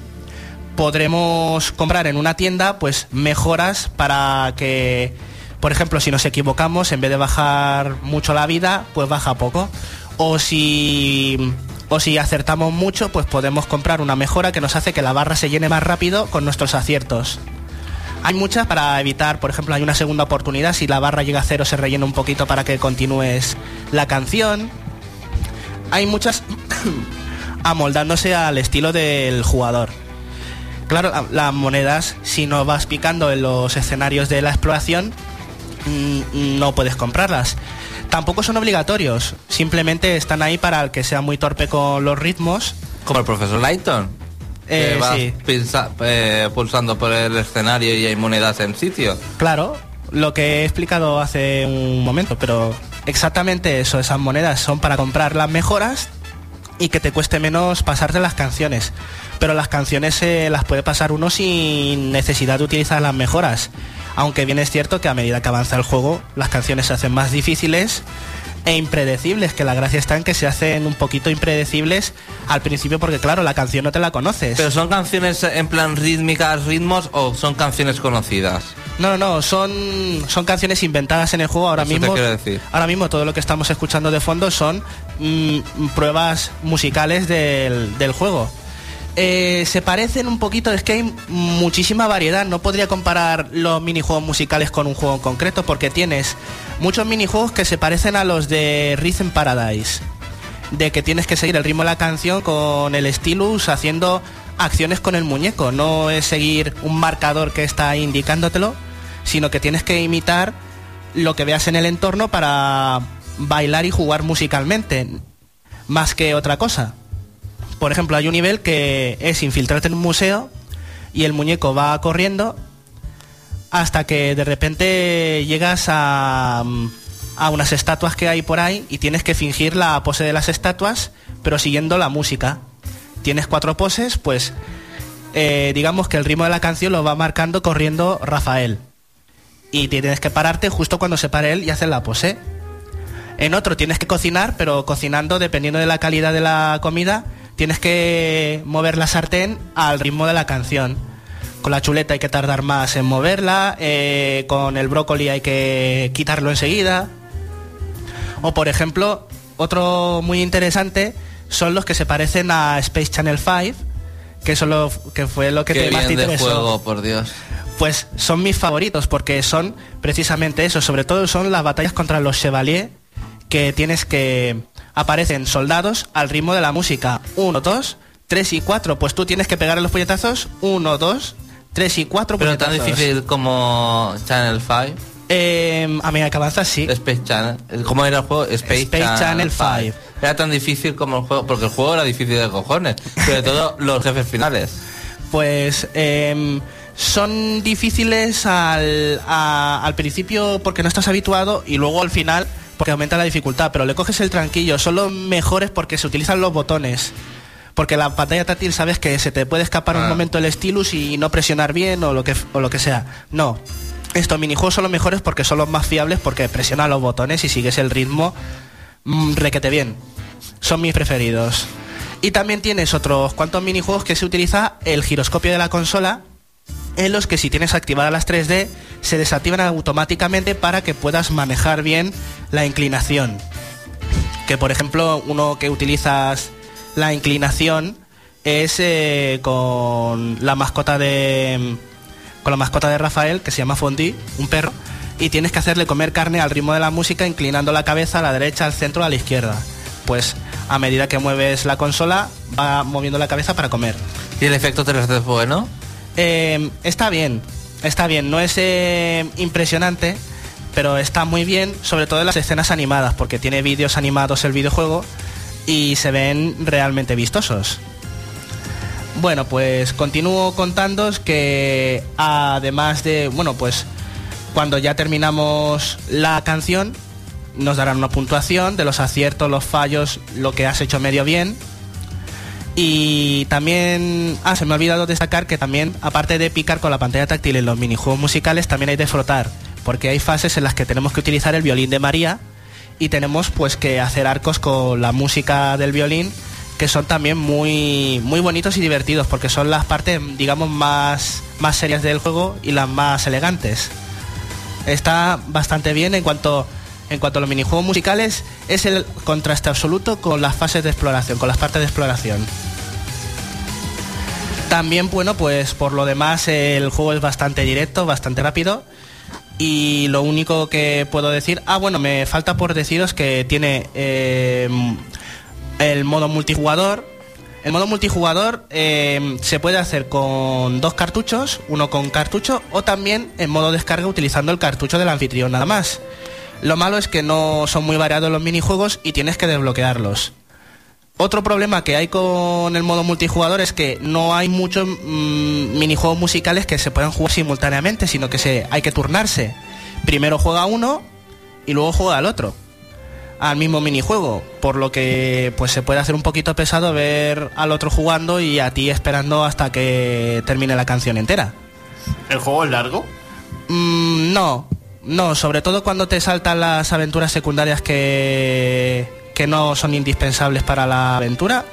podremos comprar en una tienda pues mejoras para que, por ejemplo, si nos equivocamos, en vez de bajar mucho la vida, pues baja poco. O si, o si acertamos mucho, pues podemos comprar una mejora que nos hace que la barra se llene más rápido con nuestros aciertos. Hay muchas para evitar, por ejemplo, hay una segunda oportunidad, si la barra llega a cero se rellena un poquito para que continúes la canción. Hay muchas amoldándose al estilo del jugador. Claro, la- las monedas, si no vas picando en los escenarios de la exploración, mm, no puedes comprarlas. Tampoco son obligatorios, simplemente están ahí para el que sea muy torpe con los ritmos. Como el profesor Lighton. Eh, que vas sí. pinza- eh, pulsando por el escenario y hay monedas en sitio. Claro, lo que he explicado hace un momento, pero exactamente eso, esas monedas son para comprar las mejoras y que te cueste menos pasarte las canciones. Pero las canciones se las puede pasar uno sin necesidad de utilizar las mejoras. Aunque bien es cierto que a medida que avanza el juego, las canciones se hacen más difíciles e impredecibles, que la gracia está en que se hacen un poquito impredecibles al principio porque claro, la canción no te la conoces. ¿Pero son canciones en plan rítmicas, ritmos o son canciones conocidas? No, no, no, son, son canciones inventadas en el juego ahora Eso mismo. decir. Ahora mismo todo lo que estamos escuchando de fondo son mm, pruebas musicales del, del juego. Eh, se parecen un poquito, es que hay muchísima variedad. No podría comparar los minijuegos musicales con un juego en concreto porque tienes muchos minijuegos que se parecen a los de Rhythm Paradise. De que tienes que seguir el ritmo de la canción con el stylus haciendo acciones con el muñeco. No es seguir un marcador que está indicándotelo, sino que tienes que imitar lo que veas en el entorno para bailar y jugar musicalmente, más que otra cosa. Por ejemplo, hay un nivel que es infiltrarte en un museo y el muñeco va corriendo hasta que de repente llegas a, a unas estatuas que hay por ahí y tienes que fingir la pose de las estatuas, pero siguiendo la música. Tienes cuatro poses, pues eh, digamos que el ritmo de la canción lo va marcando corriendo Rafael. Y tienes que pararte justo cuando se pare él y hacer la pose. En otro tienes que cocinar, pero cocinando, dependiendo de la calidad de la comida, tienes que mover la sartén al ritmo de la canción. Con la chuleta hay que tardar más en moverla, eh, con el brócoli hay que quitarlo enseguida. O por ejemplo, otro muy interesante son los que se parecen a Space Channel 5, que, son lo- que fue lo que Qué te más te bien de interesó. juego, por Dios. Pues son mis favoritos porque son precisamente eso, sobre todo son las batallas contra los Chevalier que tienes que aparecen soldados al ritmo de la música. Uno, dos, tres y cuatro. Pues tú tienes que pegar los puñetazos. Uno, dos, tres y cuatro Pero tan difícil como Channel 5, Eh, a medida que avanzas, sí. Space Channel. ¿Cómo era el juego? Space, Space Channel 5. Era tan difícil como el juego, porque el juego era difícil de cojones. Sobre todo los jefes finales. Pues em, son difíciles al, a- al principio porque no estás habituado y luego al final porque aumenta la dificultad, pero le coges el tranquillo. Son los mejores porque se utilizan los botones. Porque la pantalla táctil sabes que se te puede escapar un Ah. momento el stylus y no presionar bien o lo que, o lo que sea. No. Estos minijuegos son los mejores porque son los más fiables porque presionas los botones y sigues el ritmo mm, requete bien. Son mis preferidos. Y también tienes otros cuantos minijuegos que se utiliza el giroscopio de la consola en los que si tienes activadas las 3D se desactivan automáticamente para que puedas manejar bien la inclinación. Que por ejemplo uno que utilizas la inclinación es eh, con la mascota de con la mascota de Rafael que se llama Fondi, un perro, y tienes que hacerle comer carne al ritmo de la música inclinando la cabeza a la derecha, al centro, a la izquierda. Pues a medida que mueves la consola va moviendo la cabeza para comer. ¿Y el efecto 3D es bueno? Eh, está bien, está bien, no es eh, impresionante, pero está muy bien, sobre todo en las escenas animadas, porque tiene vídeos animados el videojuego y se ven realmente vistosos. Bueno, pues continúo contándos que además de, bueno, pues cuando ya terminamos la canción, nos darán una puntuación de los aciertos, los fallos, lo que has hecho medio bien. Y también, ah, se me ha olvidado destacar que también, aparte de picar con la pantalla táctil en los minijuegos musicales, también hay de frotar, porque hay fases en las que tenemos que utilizar el violín de María y tenemos pues que hacer arcos con la música del violín, que son también muy, muy bonitos y divertidos, porque son las partes, digamos, más, más serias del juego y las más elegantes. Está bastante bien en cuanto en cuanto a los minijuegos musicales, es el contraste absoluto con las fases de exploración, con las partes de exploración. También, bueno, pues por lo demás el juego es bastante directo, bastante rápido. Y lo único que puedo decir, ah bueno, me falta por deciros que tiene eh, el modo multijugador. El modo multijugador eh, se puede hacer con dos cartuchos, uno con cartucho o también en modo descarga utilizando el cartucho del anfitrión nada más. Lo malo es que no son muy variados los minijuegos y tienes que desbloquearlos. Otro problema que hay con el modo multijugador es que no hay muchos mm, minijuegos musicales que se puedan jugar simultáneamente, sino que se, hay que turnarse. Primero juega uno y luego juega el otro al mismo minijuego, por lo que pues se puede hacer un poquito pesado ver al otro jugando y a ti esperando hasta que termine la canción entera. ¿El juego es largo? Mm, no, no, sobre todo cuando te saltan las aventuras secundarias que, que no son indispensables para la aventura.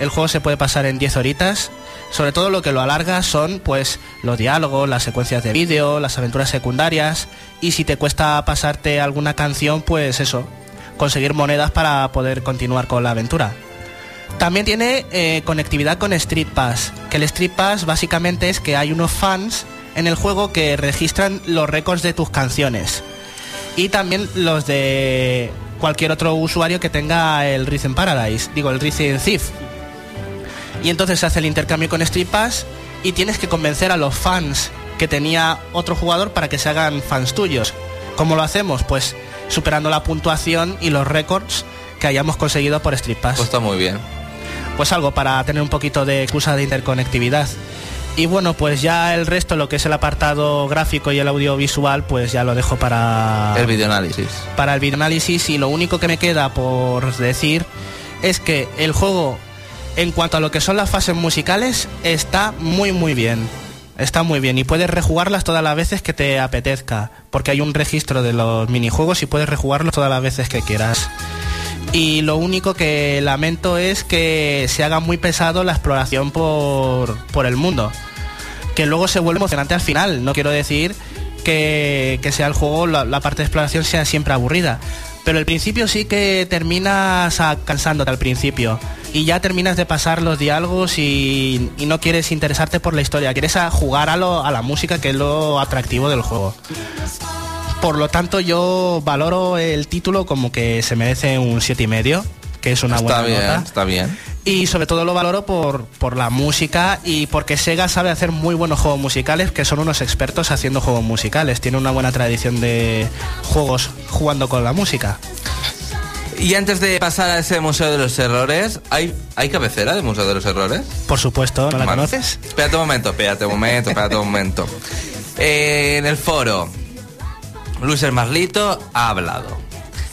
El juego se puede pasar en 10 horitas. Sobre todo lo que lo alarga son pues los diálogos, las secuencias de vídeo, las aventuras secundarias y si te cuesta pasarte alguna canción, pues eso, conseguir monedas para poder continuar con la aventura. También tiene eh, conectividad con Street Pass, que el Street Pass básicamente es que hay unos fans en el juego que registran los récords de tus canciones y también los de cualquier otro usuario que tenga el Rhythm Paradise, digo el Rhythm Thief. Y entonces se hace el intercambio con Street Pass y tienes que convencer a los fans que tenía otro jugador para que se hagan fans tuyos. ¿Cómo lo hacemos? Pues superando la puntuación y los récords que hayamos conseguido por Street Pass. Pues está muy bien. Pues algo para tener un poquito de excusa de interconectividad. Y bueno, pues ya el resto, lo que es el apartado gráfico y el audiovisual, pues ya lo dejo para El videoanálisis. para el videoanálisis y lo único que me queda por decir es que el juego en cuanto a lo que son las fases musicales está muy muy bien. Está muy bien y puedes rejugarlas todas las veces que te apetezca, porque hay un registro de los minijuegos y puedes rejugarlos todas las veces que quieras. Y lo único que lamento es que se haga muy pesado la exploración por, por el mundo. Que luego se vuelve emocionante al final. No quiero decir que, que sea el juego, la, parte de exploración sea siempre aburrida. Pero el principio sí que terminas cansándote al principio. Y ya terminas de pasar los diálogos y, no quieres interesarte por la historia. Quieres jugar a, lo- a la música, que es lo atractivo del juego. Por lo tanto, yo valoro el título como que se merece un siete y medio, que es una Está buena bien, nota. está bien. Y sobre todo lo valoro por, por la música y porque Sega sabe hacer muy buenos juegos musicales, que son unos expertos haciendo juegos musicales. Tiene una buena tradición de juegos jugando con la música. Y antes de pasar a ese Museo de los Errores, ¿hay, ¿hay cabecera del Museo de los Errores? Por supuesto, ¿no la Vale. conoces? Espérate un momento, espérate un momento, espérate un momento. Eh, en el foro, Luis el Marlito ha hablado.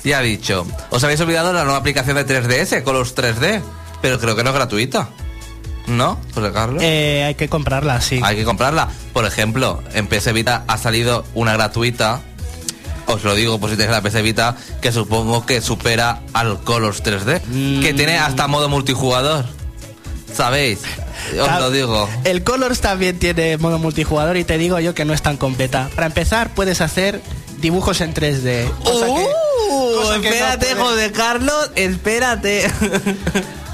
Y ha dicho, os habéis olvidado la nueva aplicación de 3DS, Colors 3D, pero creo que no es gratuita. ¿No, José Carlos? Eh, hay que comprarla, sí. Hay que comprarla. Por ejemplo, en PS Vita ha salido una gratuita. Os lo digo por si tenéis la PS Vita, que supongo que supera al Colors 3D. Que tiene hasta modo multijugador. ¿Sabéis? Os lo digo. El Colors también tiene modo multijugador y te digo yo que no es tan completa. Para empezar, puedes hacer dibujos en 3D. cosa que- cosa que no espérate, José Carlos, espérate.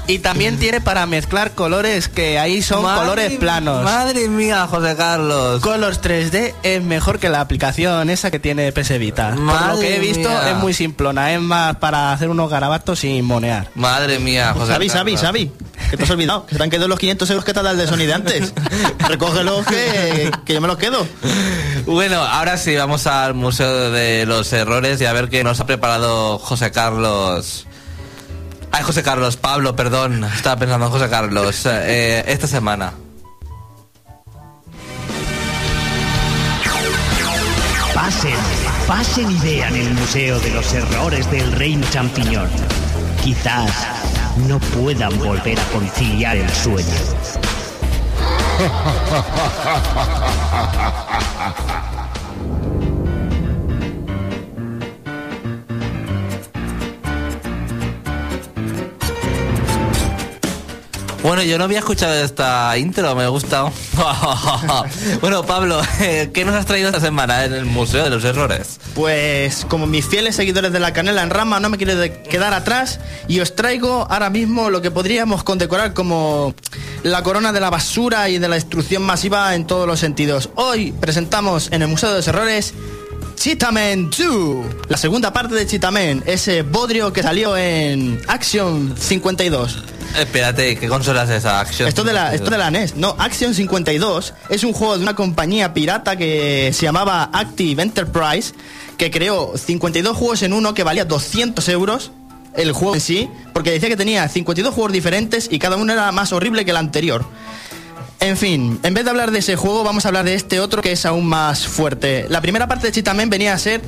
Y también tiene para mezclar colores, que ahí son Madre- colores planos. Madre mía, José Carlos. Colors 3D es mejor que la aplicación esa que tiene PS Vita. Por lo que he visto mía. es muy simplona, es más para hacer unos garabatos sin monear. Madre mía, José Xavi, Xavi. Xavi, que te has olvidado, que se te han quedado los 500 euros que te ha dado el de Sony de antes. Recógelos que, que yo me los quedo. Bueno, ahora sí, vamos al Museo de los Errores y a ver qué nos ha preparado José Carlos. Ay, José Carlos, Pablo, perdón, estaba pensando en José Carlos. eh, esta semana. Pasen, pasen y vean el Museo de los Errores del Reino Champiñón. Quizás no puedan volver a conciliar el sueño. Bueno, yo no había escuchado esta intro, me gusta. bueno, Pablo, ¿qué nos has traído esta semana en el Museo de los Errores? Pues como mis fieles seguidores de la canela en rama no me quiero quedar atrás y os traigo ahora mismo lo que podríamos condecorar como la corona de la basura y de la destrucción masiva en todos los sentidos. Hoy presentamos en el Museo de los Errores Cheetahman 2, la segunda parte de Cheetahman, ese bodrio que salió en Action 52. Espérate, ¿qué consola es esa Action? Esto de la, esto de la NES. No, Action 52 es un juego de una compañía pirata que se llamaba Active Enterprise, que creó 52 juegos en uno que valía 200 euros el juego en sí, porque decía que tenía 52 juegos diferentes y cada uno era más horrible que el anterior. En fin, en vez de hablar de ese juego, vamos a hablar de este otro que es aún más fuerte. La primera parte de Cheetahman venía a ser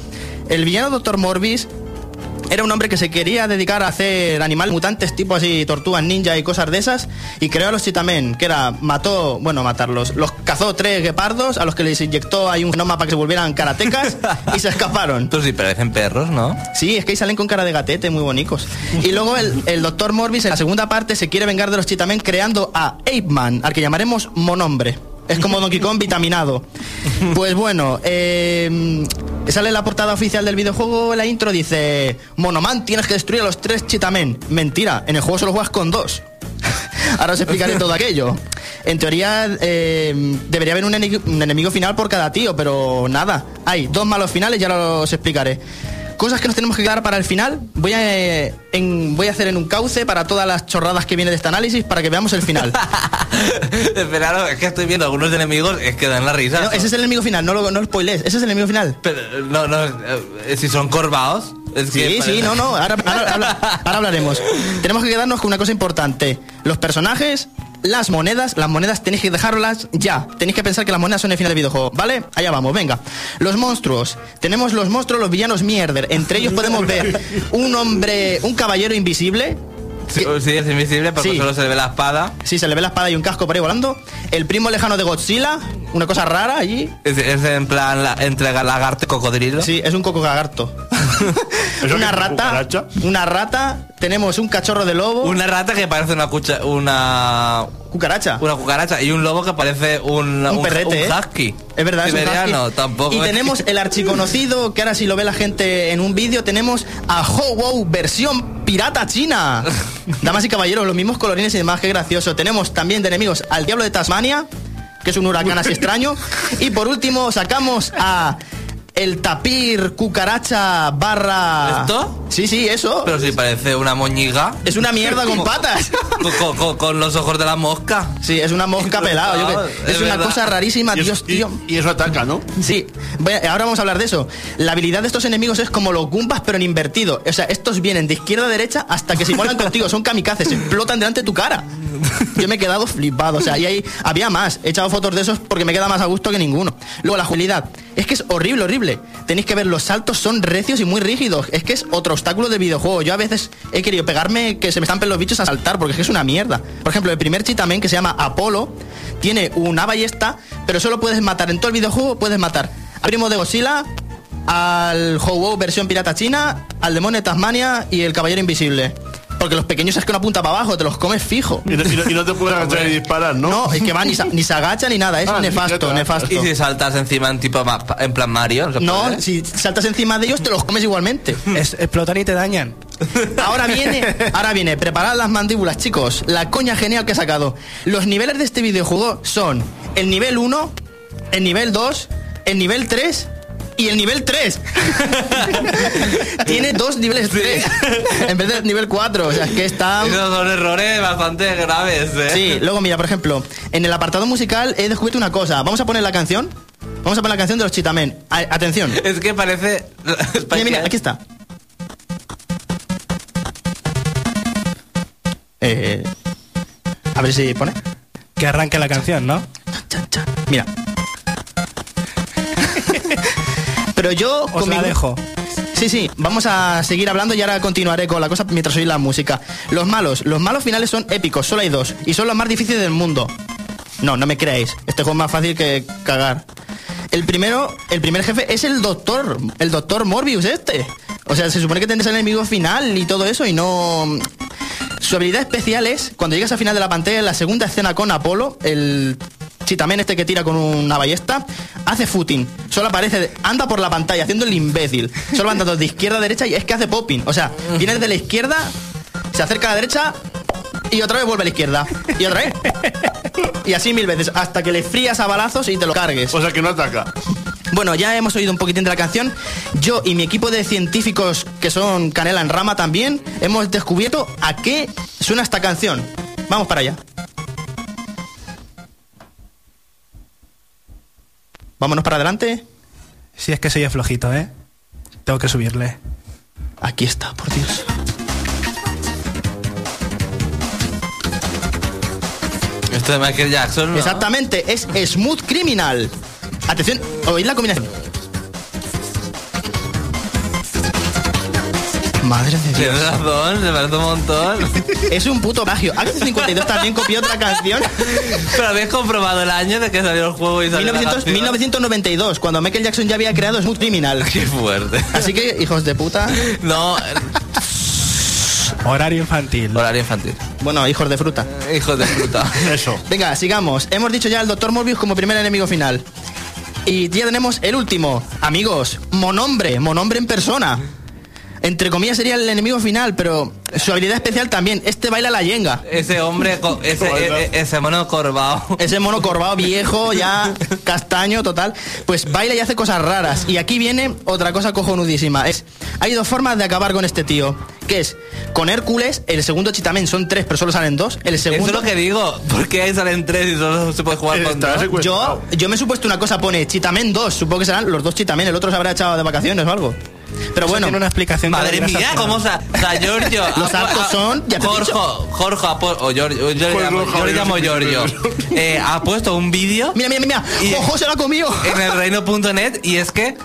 el villano Dr. Morbis. Era un hombre que se quería dedicar a hacer animales mutantes, tipo así, tortugas ninja y cosas de esas, y creó a los Cheetahman, que era, mató, bueno, matarlos, los cazó tres guepardos, a los que les inyectó ahí un genoma para que se volvieran karatecas, y se escaparon. Estos sí parecen perros, ¿no? Sí, es que ahí salen con cara de gatete, muy bonitos. Y luego el, el Dr. Morbis en la segunda parte se quiere vengar de los Cheetahman creando a Ape Man, al que llamaremos Monombre. Es como Donkey Kong vitaminado. Pues bueno, eh, sale la portada oficial del videojuego, la intro dice, Monoman, tienes que destruir a los tres Cheetahman. Mentira, en el juego solo juegas con dos. Ahora os explicaré todo aquello. En teoría eh, debería haber un enemigo, un enemigo final por cada tío, pero nada. Hay dos malos finales y ahora os explicaré. Cosas que nos tenemos que quedar para el final. Voy a, eh, en- voy a hacer en un cauce para todas las chorradas que viene de este análisis para que veamos el final. Esperaros, es que estoy viendo algunos enemigos, es que dan la risa. No, ese es el enemigo final, no lo, no lo spoilees. Ese es el enemigo final. Pero, no, no, eh, si son corvados. Es que Sí, sí, no, no, ahora, ahora ahora hablaremos. Tenemos que quedarnos con una cosa importante. Los personajes, las monedas, las monedas tenéis que dejarlas ya. Tenéis que pensar que las monedas son el final del videojuego, ¿vale? Allá vamos, venga. Los monstruos. Tenemos los monstruos, los villanos mierder. Entre ellos podemos ver un hombre, un caballero invisible. Sí, sí, es invisible porque Sí. solo se le ve la espada. Sí, se le ve la espada y un casco por ahí volando. El primo lejano de Godzilla, una cosa rara allí. Es, es en plan la- entre lagarto y cocodrilo. Sí, es un coco gagarto. ¿Eso una rata, cucaracha? una rata, tenemos un cachorro de lobo, Una rata que parece una cucha, una cucaracha. una cucaracha y un lobo que parece un, un perrete, un ¿eh? husky. Es verdad, es un Siberiano, husky. tampoco. Y es- tenemos el archiconocido, que ahora si lo ve la gente en un vídeo, tenemos a Ho Wow versión pirata china. Damas y caballeros, los mismos colorines y demás, qué gracioso. Tenemos también de enemigos al Diablo de Tasmania, que es un huracán así extraño. Y por último sacamos a el tapir cucaracha barra... ¿Esto? Sí, sí, eso. Pero si parece una moñiga. Es una mierda con patas. Con, con- con- con los ojos de la mosca. Sí, es una mosca pelada. yo que- Es es una verdad. cosa rarísima, Y, Dios, y- tío. y eso ataca, ¿no? Sí, ahora vamos a hablar de eso. La habilidad de estos enemigos es como los Goombas, pero en invertido. O sea, estos vienen de izquierda a derecha hasta que se mueran contigo. Son kamikazes, explotan delante de tu cara. Yo me he quedado flipado. O sea, y ahí había más. He echado fotos de esos porque me queda más a gusto que ninguno. Luego, la jugabilidad. Es que es horrible, horrible. Tenéis que ver, los saltos son recios y muy rígidos. Es que es otro obstáculo del videojuego. Yo a veces he querido pegarme que se me estampen los bichos a saltar porque es que es una mierda. Por ejemplo, el primer Cheetahman que se llama Apolo tiene una ballesta, pero solo puedes matar en todo el videojuego, puedes matar al primo de Godzilla, al Ho-Oh versión pirata china, al demonio de Tasmania y el caballero invisible. Porque los pequeños es que una punta para abajo, te los comes fijo. Y no, y no- y no te puedes agachar y disparar, ¿no? No, es que va, ni, sa- ni se agacha ni nada, es Ah, nefasto, nefasto. Y si saltas encima en tipo en plan Mario. ¿no No, si saltas encima de ellos te los comes igualmente. Es- explotan y te dañan. Ahora viene, ahora viene, preparad las mandíbulas, chicos. La coña genial que he sacado. Los niveles de este videojuego son el nivel 1, el nivel 2, el nivel 3 y el nivel 3. Tiene dos niveles 3 en vez del nivel 4. O sea, es que está. Esos son errores bastante graves, ¿eh? Sí, luego mira, por ejemplo, en el apartado musical he descubierto una cosa. Vamos a poner la canción. Vamos a poner la canción de los Chitamen. A- atención. Es que parece. Mira, mira, aquí está. Eh, a ver si pone. Que arranque la canción, ¿no? Mira. Pero yo Os la mi- dejo. Sí, sí, vamos a seguir hablando y ahora continuaré con la cosa mientras oí la música. Los malos, los malos finales son épicos, solo hay dos, y son los más difíciles del mundo. No, no me creáis, este juego es más fácil que cagar. El primero, el primer jefe es el doctor, el doctor Morbius este. O sea, se supone que tendrás el enemigo final y todo eso y no... Su habilidad especial es, cuando llegas al final de la pantalla, en la segunda escena con Apolo, el Chitamen este que tira con una ballesta, hace footing. Solo aparece, anda por la pantalla haciendo el imbécil. Solo va andando de izquierda a derecha y es que hace popping. O sea, viene de la izquierda, se acerca a la derecha y otra vez vuelve a la izquierda. Y otra vez. Y así mil veces, hasta que le frías a balazos y te lo cargues. O sea que no ataca. Bueno, ya hemos oído un poquitín de la canción. Yo y mi equipo de científicos, que son Canela en Rama también, hemos descubierto a qué suena esta canción. Vamos para allá. Vámonos para adelante. Si es que soy flojito, ¿eh? Tengo que subirle. Aquí está, por Dios. Esto de Michael Jackson. ¿no? Exactamente, es Smooth Criminal. Atención, oíd la combinación. Madre de Dios. Tienes razón, se parece un montón. Es un puto plagio. Axe 52 también copió otra canción. Pero habéis comprobado el año de que salió el juego y salió la 1900 canción? 1992, cuando Michael Jackson ya había creado Smooth Criminal. Qué fuerte. Así que, hijos de puta. No, Horario infantil. horario infantil. Bueno, hijos de fruta. Hijos de puta. Eso. Venga, sigamos. Hemos dicho ya al Dr. Morbius como primer enemigo final. Y ya tenemos el último. Amigos, Monombre, Monombre en persona. Entre comillas sería el enemigo final, pero su habilidad especial también. Este baila la yenga. Ese hombre, ese, e- e- ese mono corvado. Ese mono corvado viejo, ya castaño total, pues baila y hace cosas raras. Y aquí viene otra cosa cojonudísima. Es, hay dos formas de acabar con este tío. Que es con Hércules, el segundo Chitamen son tres, pero solo salen dos. El Eso segundo. es lo que digo. ¿Por qué ahí salen tres y solo se puede jugar con Está dos? Yo, yo me he supuesto una cosa, pone Chitamen 2, supongo que serán los dos Chitamen, el otro se habrá echado de vacaciones o algo. Pero bueno, Tiene una explicación. Madre mía, ¿cómo se O sea, Giorgio. Los altos ah, son, ya Jorge. Jorge, o Giorgio, yo, le llamo, Giorgio. Eh, ha puesto un vídeo mira, mira, mira, Y- ¡Ojo, se lo ha comido! en el reino.net y es que.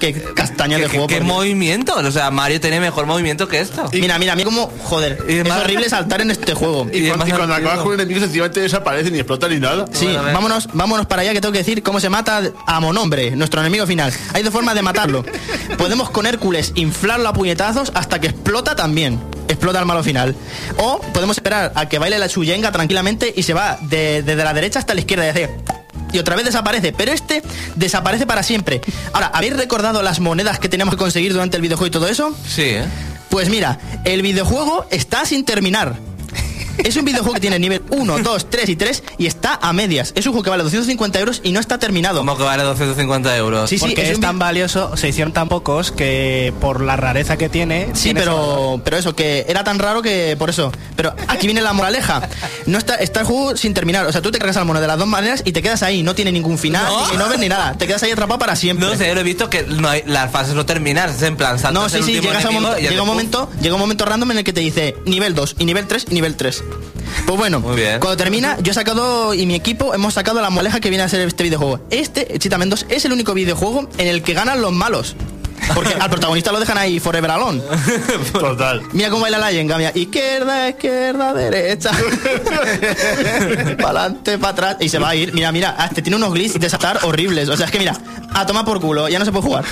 Qué castaña de ¿Qué, juego. qué movimiento? O sea, Mario tiene mejor movimiento que esto. Mira, mira, mira cómo, joder, Y es horrible saltar en este juego. Y Y, cuando, y cuando antiguo. acabas con un enemigo sencillamente desaparece ni explota ni nada. Sí, Bueno, vámonos, vámonos para allá que tengo que decir cómo se mata a Monombre, nuestro enemigo final. Hay dos formas de matarlo. Podemos con Hércules inflarlo a puñetazos hasta que explota también. Explota al malo final. O podemos esperar a que baile la chuyenga tranquilamente y se va de- desde la derecha hasta la izquierda y hace... Y otra vez desaparece, pero este desaparece para siempre. Ahora, ¿habéis recordado las monedas que teníamos que conseguir durante el videojuego y todo eso? Sí, ¿eh? Pues mira, el videojuego está sin terminar. Es un videojuego que tiene nivel 1, 2, 3 y 3 y está a medias. Es un juego que vale 250 euros y no está terminado. Como que vale 250 euros. Sí, sí, Porque es tan valioso, se hicieron tan pocos que por la rareza que tiene. Sí, tiene esa- pero, pero eso, que era tan raro que por eso. Pero aquí viene la moraleja. No está, está el juego sin terminar. O sea, tú te cargas al mono de las dos maneras y te quedas ahí. No tiene ningún final, No. ni no ni nada. Te quedas ahí atrapado para siempre. No sé, yo lo he visto que no hay, las fases no terminan, es en plan No, sí, sí, llegas a un momento, llega, un momento, llega un momento random en el que te dice nivel 2 y nivel 3 y nivel 3. Pues bueno, Muy bien. cuando termina, yo he sacado y mi equipo hemos sacado la moleja que viene a ser este videojuego. Este, Chitamen 2, es el único videojuego en el que ganan los malos. Porque al protagonista lo dejan ahí forever alone. Total. Mira cómo baila la yenga, mira. Izquierda, izquierda, derecha. para adelante, para atrás. Y se va a ir. Mira, mira, este tiene unos glitches de saltar horribles. O sea, es que mira, a tomar por culo, ya no se puede jugar.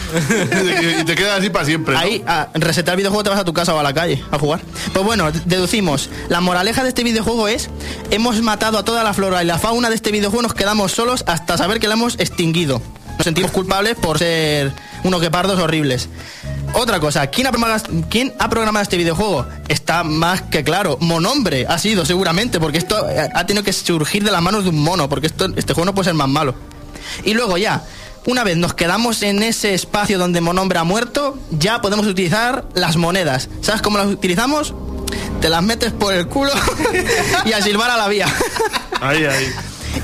y te quedas así para siempre. ¿no? Ahí, a resetar el videojuego, te vas a tu casa o a la calle a jugar. Pues bueno, deducimos. La moraleja de este videojuego es: hemos matado a toda la flora y la fauna de este videojuego, nos quedamos solos hasta saber que la hemos extinguido. Nos sentimos culpables por ser unos guepardos horribles. Otra cosa, ¿quién ha, programado, ¿quién ha programado este videojuego? Está más que claro. Monombre ha sido, seguramente, porque esto eh, ha tenido que surgir de las manos de un mono, porque esto, este juego no puede ser más malo. Y luego ya, una vez nos quedamos en ese espacio donde Monombre ha muerto, ya podemos utilizar las monedas. ¿Sabes cómo las utilizamos? Te las metes por el culo y a silbar a la vía. Ahí, ahí.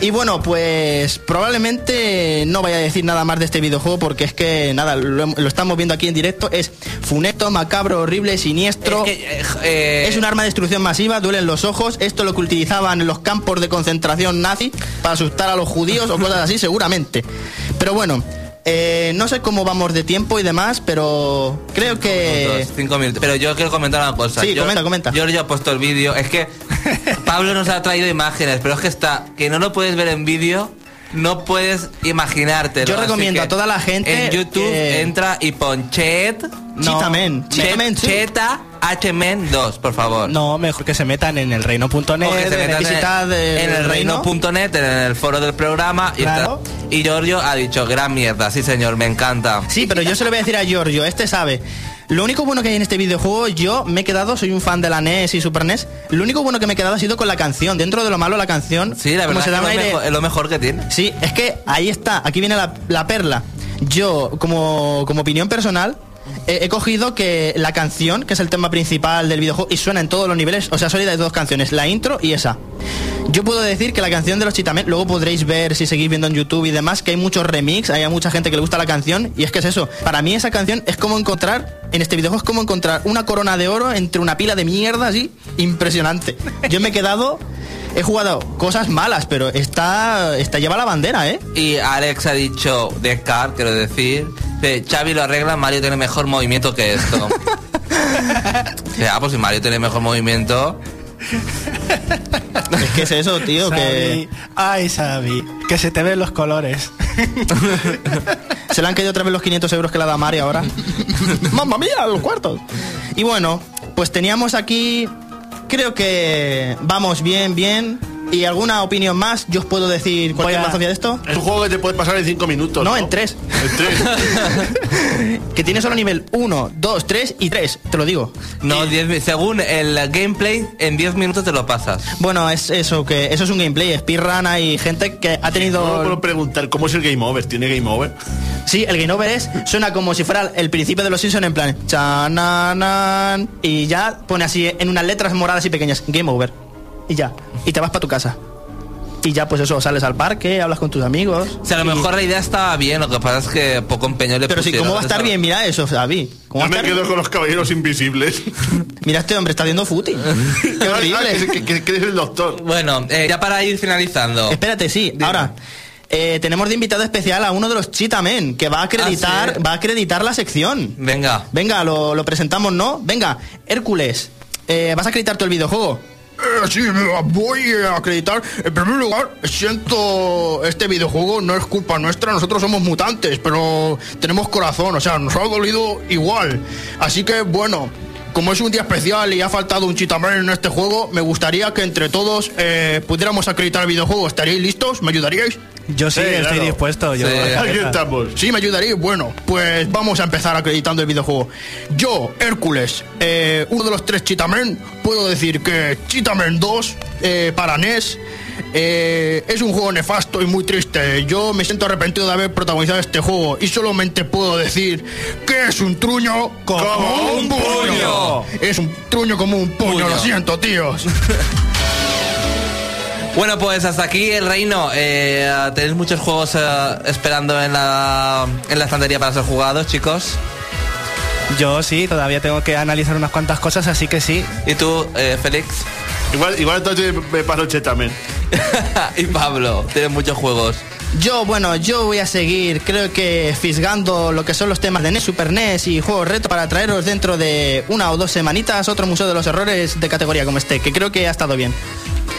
Y bueno, pues probablemente no vaya a decir nada más de este videojuego porque es que nada, lo, lo estamos viendo aquí en directo. Es funesto, macabro, horrible, siniestro. Es que, eh, eh, Es un arma de destrucción masiva, duelen los ojos. Esto es lo que utilizaban en los campos de concentración nazi para asustar a los judíos o cosas así, seguramente. Pero bueno, eh, no sé cómo vamos de tiempo y demás, pero creo que. minutos, cinco minutos. Pero yo quiero comentar una cosa. Sí, Yo- comenta, comenta. Yo ya he puesto el vídeo. Es que Pablo nos ha traído imágenes, pero es que está, que no lo puedes ver en vídeo, no puedes imaginártelo. Yo recomiendo a toda la gente En YouTube que- entra y pon Chet Cheetamen. Che- Cheetamen, sí. Cheta H-Men 2, por favor. No, mejor que se metan en el reino.net. O que se metan visitad en, en el reino.net, en el foro del programa. Y, Claro. está- y Giorgio ha dicho, gran mierda, sí señor, me encanta. Sí, pero yo se lo voy a decir a Giorgio, este sabe. Lo único bueno que hay en este videojuego, yo me he quedado, soy un fan de la NES y Super NES. Lo único bueno que me he quedado ha sido con la canción. Dentro de lo malo, la canción. Sí, la como verdad se es da que lo aire- mejor- es lo mejor que tiene. Sí, es que ahí está, aquí viene la, la perla. Yo, como, como opinión personal, he, cogido que la canción, que es el tema principal del videojuego, y suena en todos los niveles, o sea, sólida de dos canciones, la intro y esa. Yo puedo decir que la canción de los Chitamen, luego podréis ver si seguís viendo en YouTube y demás, que hay muchos remix, hay mucha gente que le gusta la canción, y es que es eso. Para mí esa canción es como encontrar, en este videojuego es como encontrar una corona de oro entre una pila de mierda así, impresionante. Yo me he quedado, he jugado cosas malas, pero está, está lleva la bandera, ¿eh? Y Alex ha dicho, de Car, quiero decir, que Xavi lo arregla, Mario tiene mejor movimiento que esto. Ya, pues si Mario tiene mejor movimiento... Es que es eso, tío, que Xavi, Ay, Xavi, que se te ven los colores. se le han caído otra vez los 500 euros que le da Mari ahora. ¡Mamma mía, los cuartos! Y bueno, pues teníamos aquí, creo que vamos bien, bien. ¿Y alguna opinión más? Yo os puedo decir cualquier bazofia de esto. Es un juego que te puede pasar en 5 minutos. No, en tres. En tres. Que tiene solo nivel 1, 2, 3 y 3, te lo digo. No, 10 mi- según el gameplay, en 10 minutos te lo pasas. Bueno, es eso, que eso es un gameplay. Speedrun hay gente que ha No tenido... puedo preguntar cómo es el game over. ¿Tiene game over? Sí, el game over es, suena como si fuera el principio de los Simpsons en plan, chananan, y ya pone así en unas letras moradas y pequeñas, game over. Y ya, y te vas para tu casa. Y ya pues eso, sales al parque, hablas con tus amigos. O sea, a lo y- mejor la idea estaba bien, lo que pasa es que poco empeño le Pero sí, pusieron. ¿cómo va a estar bien? Mira eso, David. ¿Cómo va Yo me quedo bien? con los caballeros invisibles. Mira, este hombre está haciendo footing. Qué horrible. que, que- que eres el doctor. Bueno, eh, ya para ir finalizando. Espérate, sí, ahora. eh, tenemos de invitado especial a uno de los Cheetamen, que va a acreditar, Ah, sí. va a acreditar la sección. Venga. Venga, lo, lo presentamos, ¿no? Venga, Hércules, eh, vas a acreditar tú el videojuego. Eh, sí, voy a acreditar. En primer lugar, siento este videojuego no es culpa nuestra, nosotros somos mutantes, pero tenemos corazón, o sea, nos ha dolido igual. Así que bueno, como es un día especial y ha faltado un chitamen en este juego, me gustaría que entre todos eh, pudiéramos acreditar el videojuego. ¿Estaríais listos? ¿Me ayudaríais? Yo sí, Sí, estoy claro. dispuesto. Yo, Sí. Aquí estamos. Sí, me ayudaría. Bueno, pues vamos a empezar acreditando el videojuego. Yo, Hércules, eh, uno de los tres Chitamen, puedo decir que Chitamen 2 eh, para NES eh, es un juego nefasto y muy triste. Yo me siento arrepentido de haber protagonizado este juego y solamente puedo decir que es un truño Como un puño. Es un truño como un puño, Puño. lo siento, tíos. Bueno, pues hasta aquí el reino. Eh, Tenéis muchos juegos eh, esperando en la, en la estantería para ser jugados, chicos. yo sí, todavía tengo que analizar unas cuantas cosas, así que sí. ¿Y tú, eh, Félix? Igual, igual entonces me también. y Pablo, tienes muchos juegos. Yo, bueno, yo voy a seguir, creo que fisgando lo que son los temas de NES, Super NES y juegos reto para traeros dentro de una o dos semanitas otro museo de los errores de categoría como este, que creo que ha estado bien.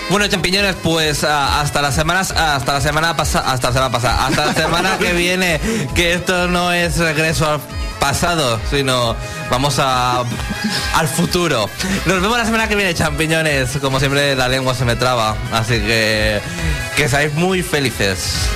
Bueno, champiñones, pues ah, hasta las semanas, hasta la semana pasada, hasta la semana pasada, hasta la semana que viene, que esto no es regreso al pasado, sino vamos a al futuro. Nos vemos la semana que viene, champiñones. Como siempre, la lengua se me traba, así que que seáis muy felices.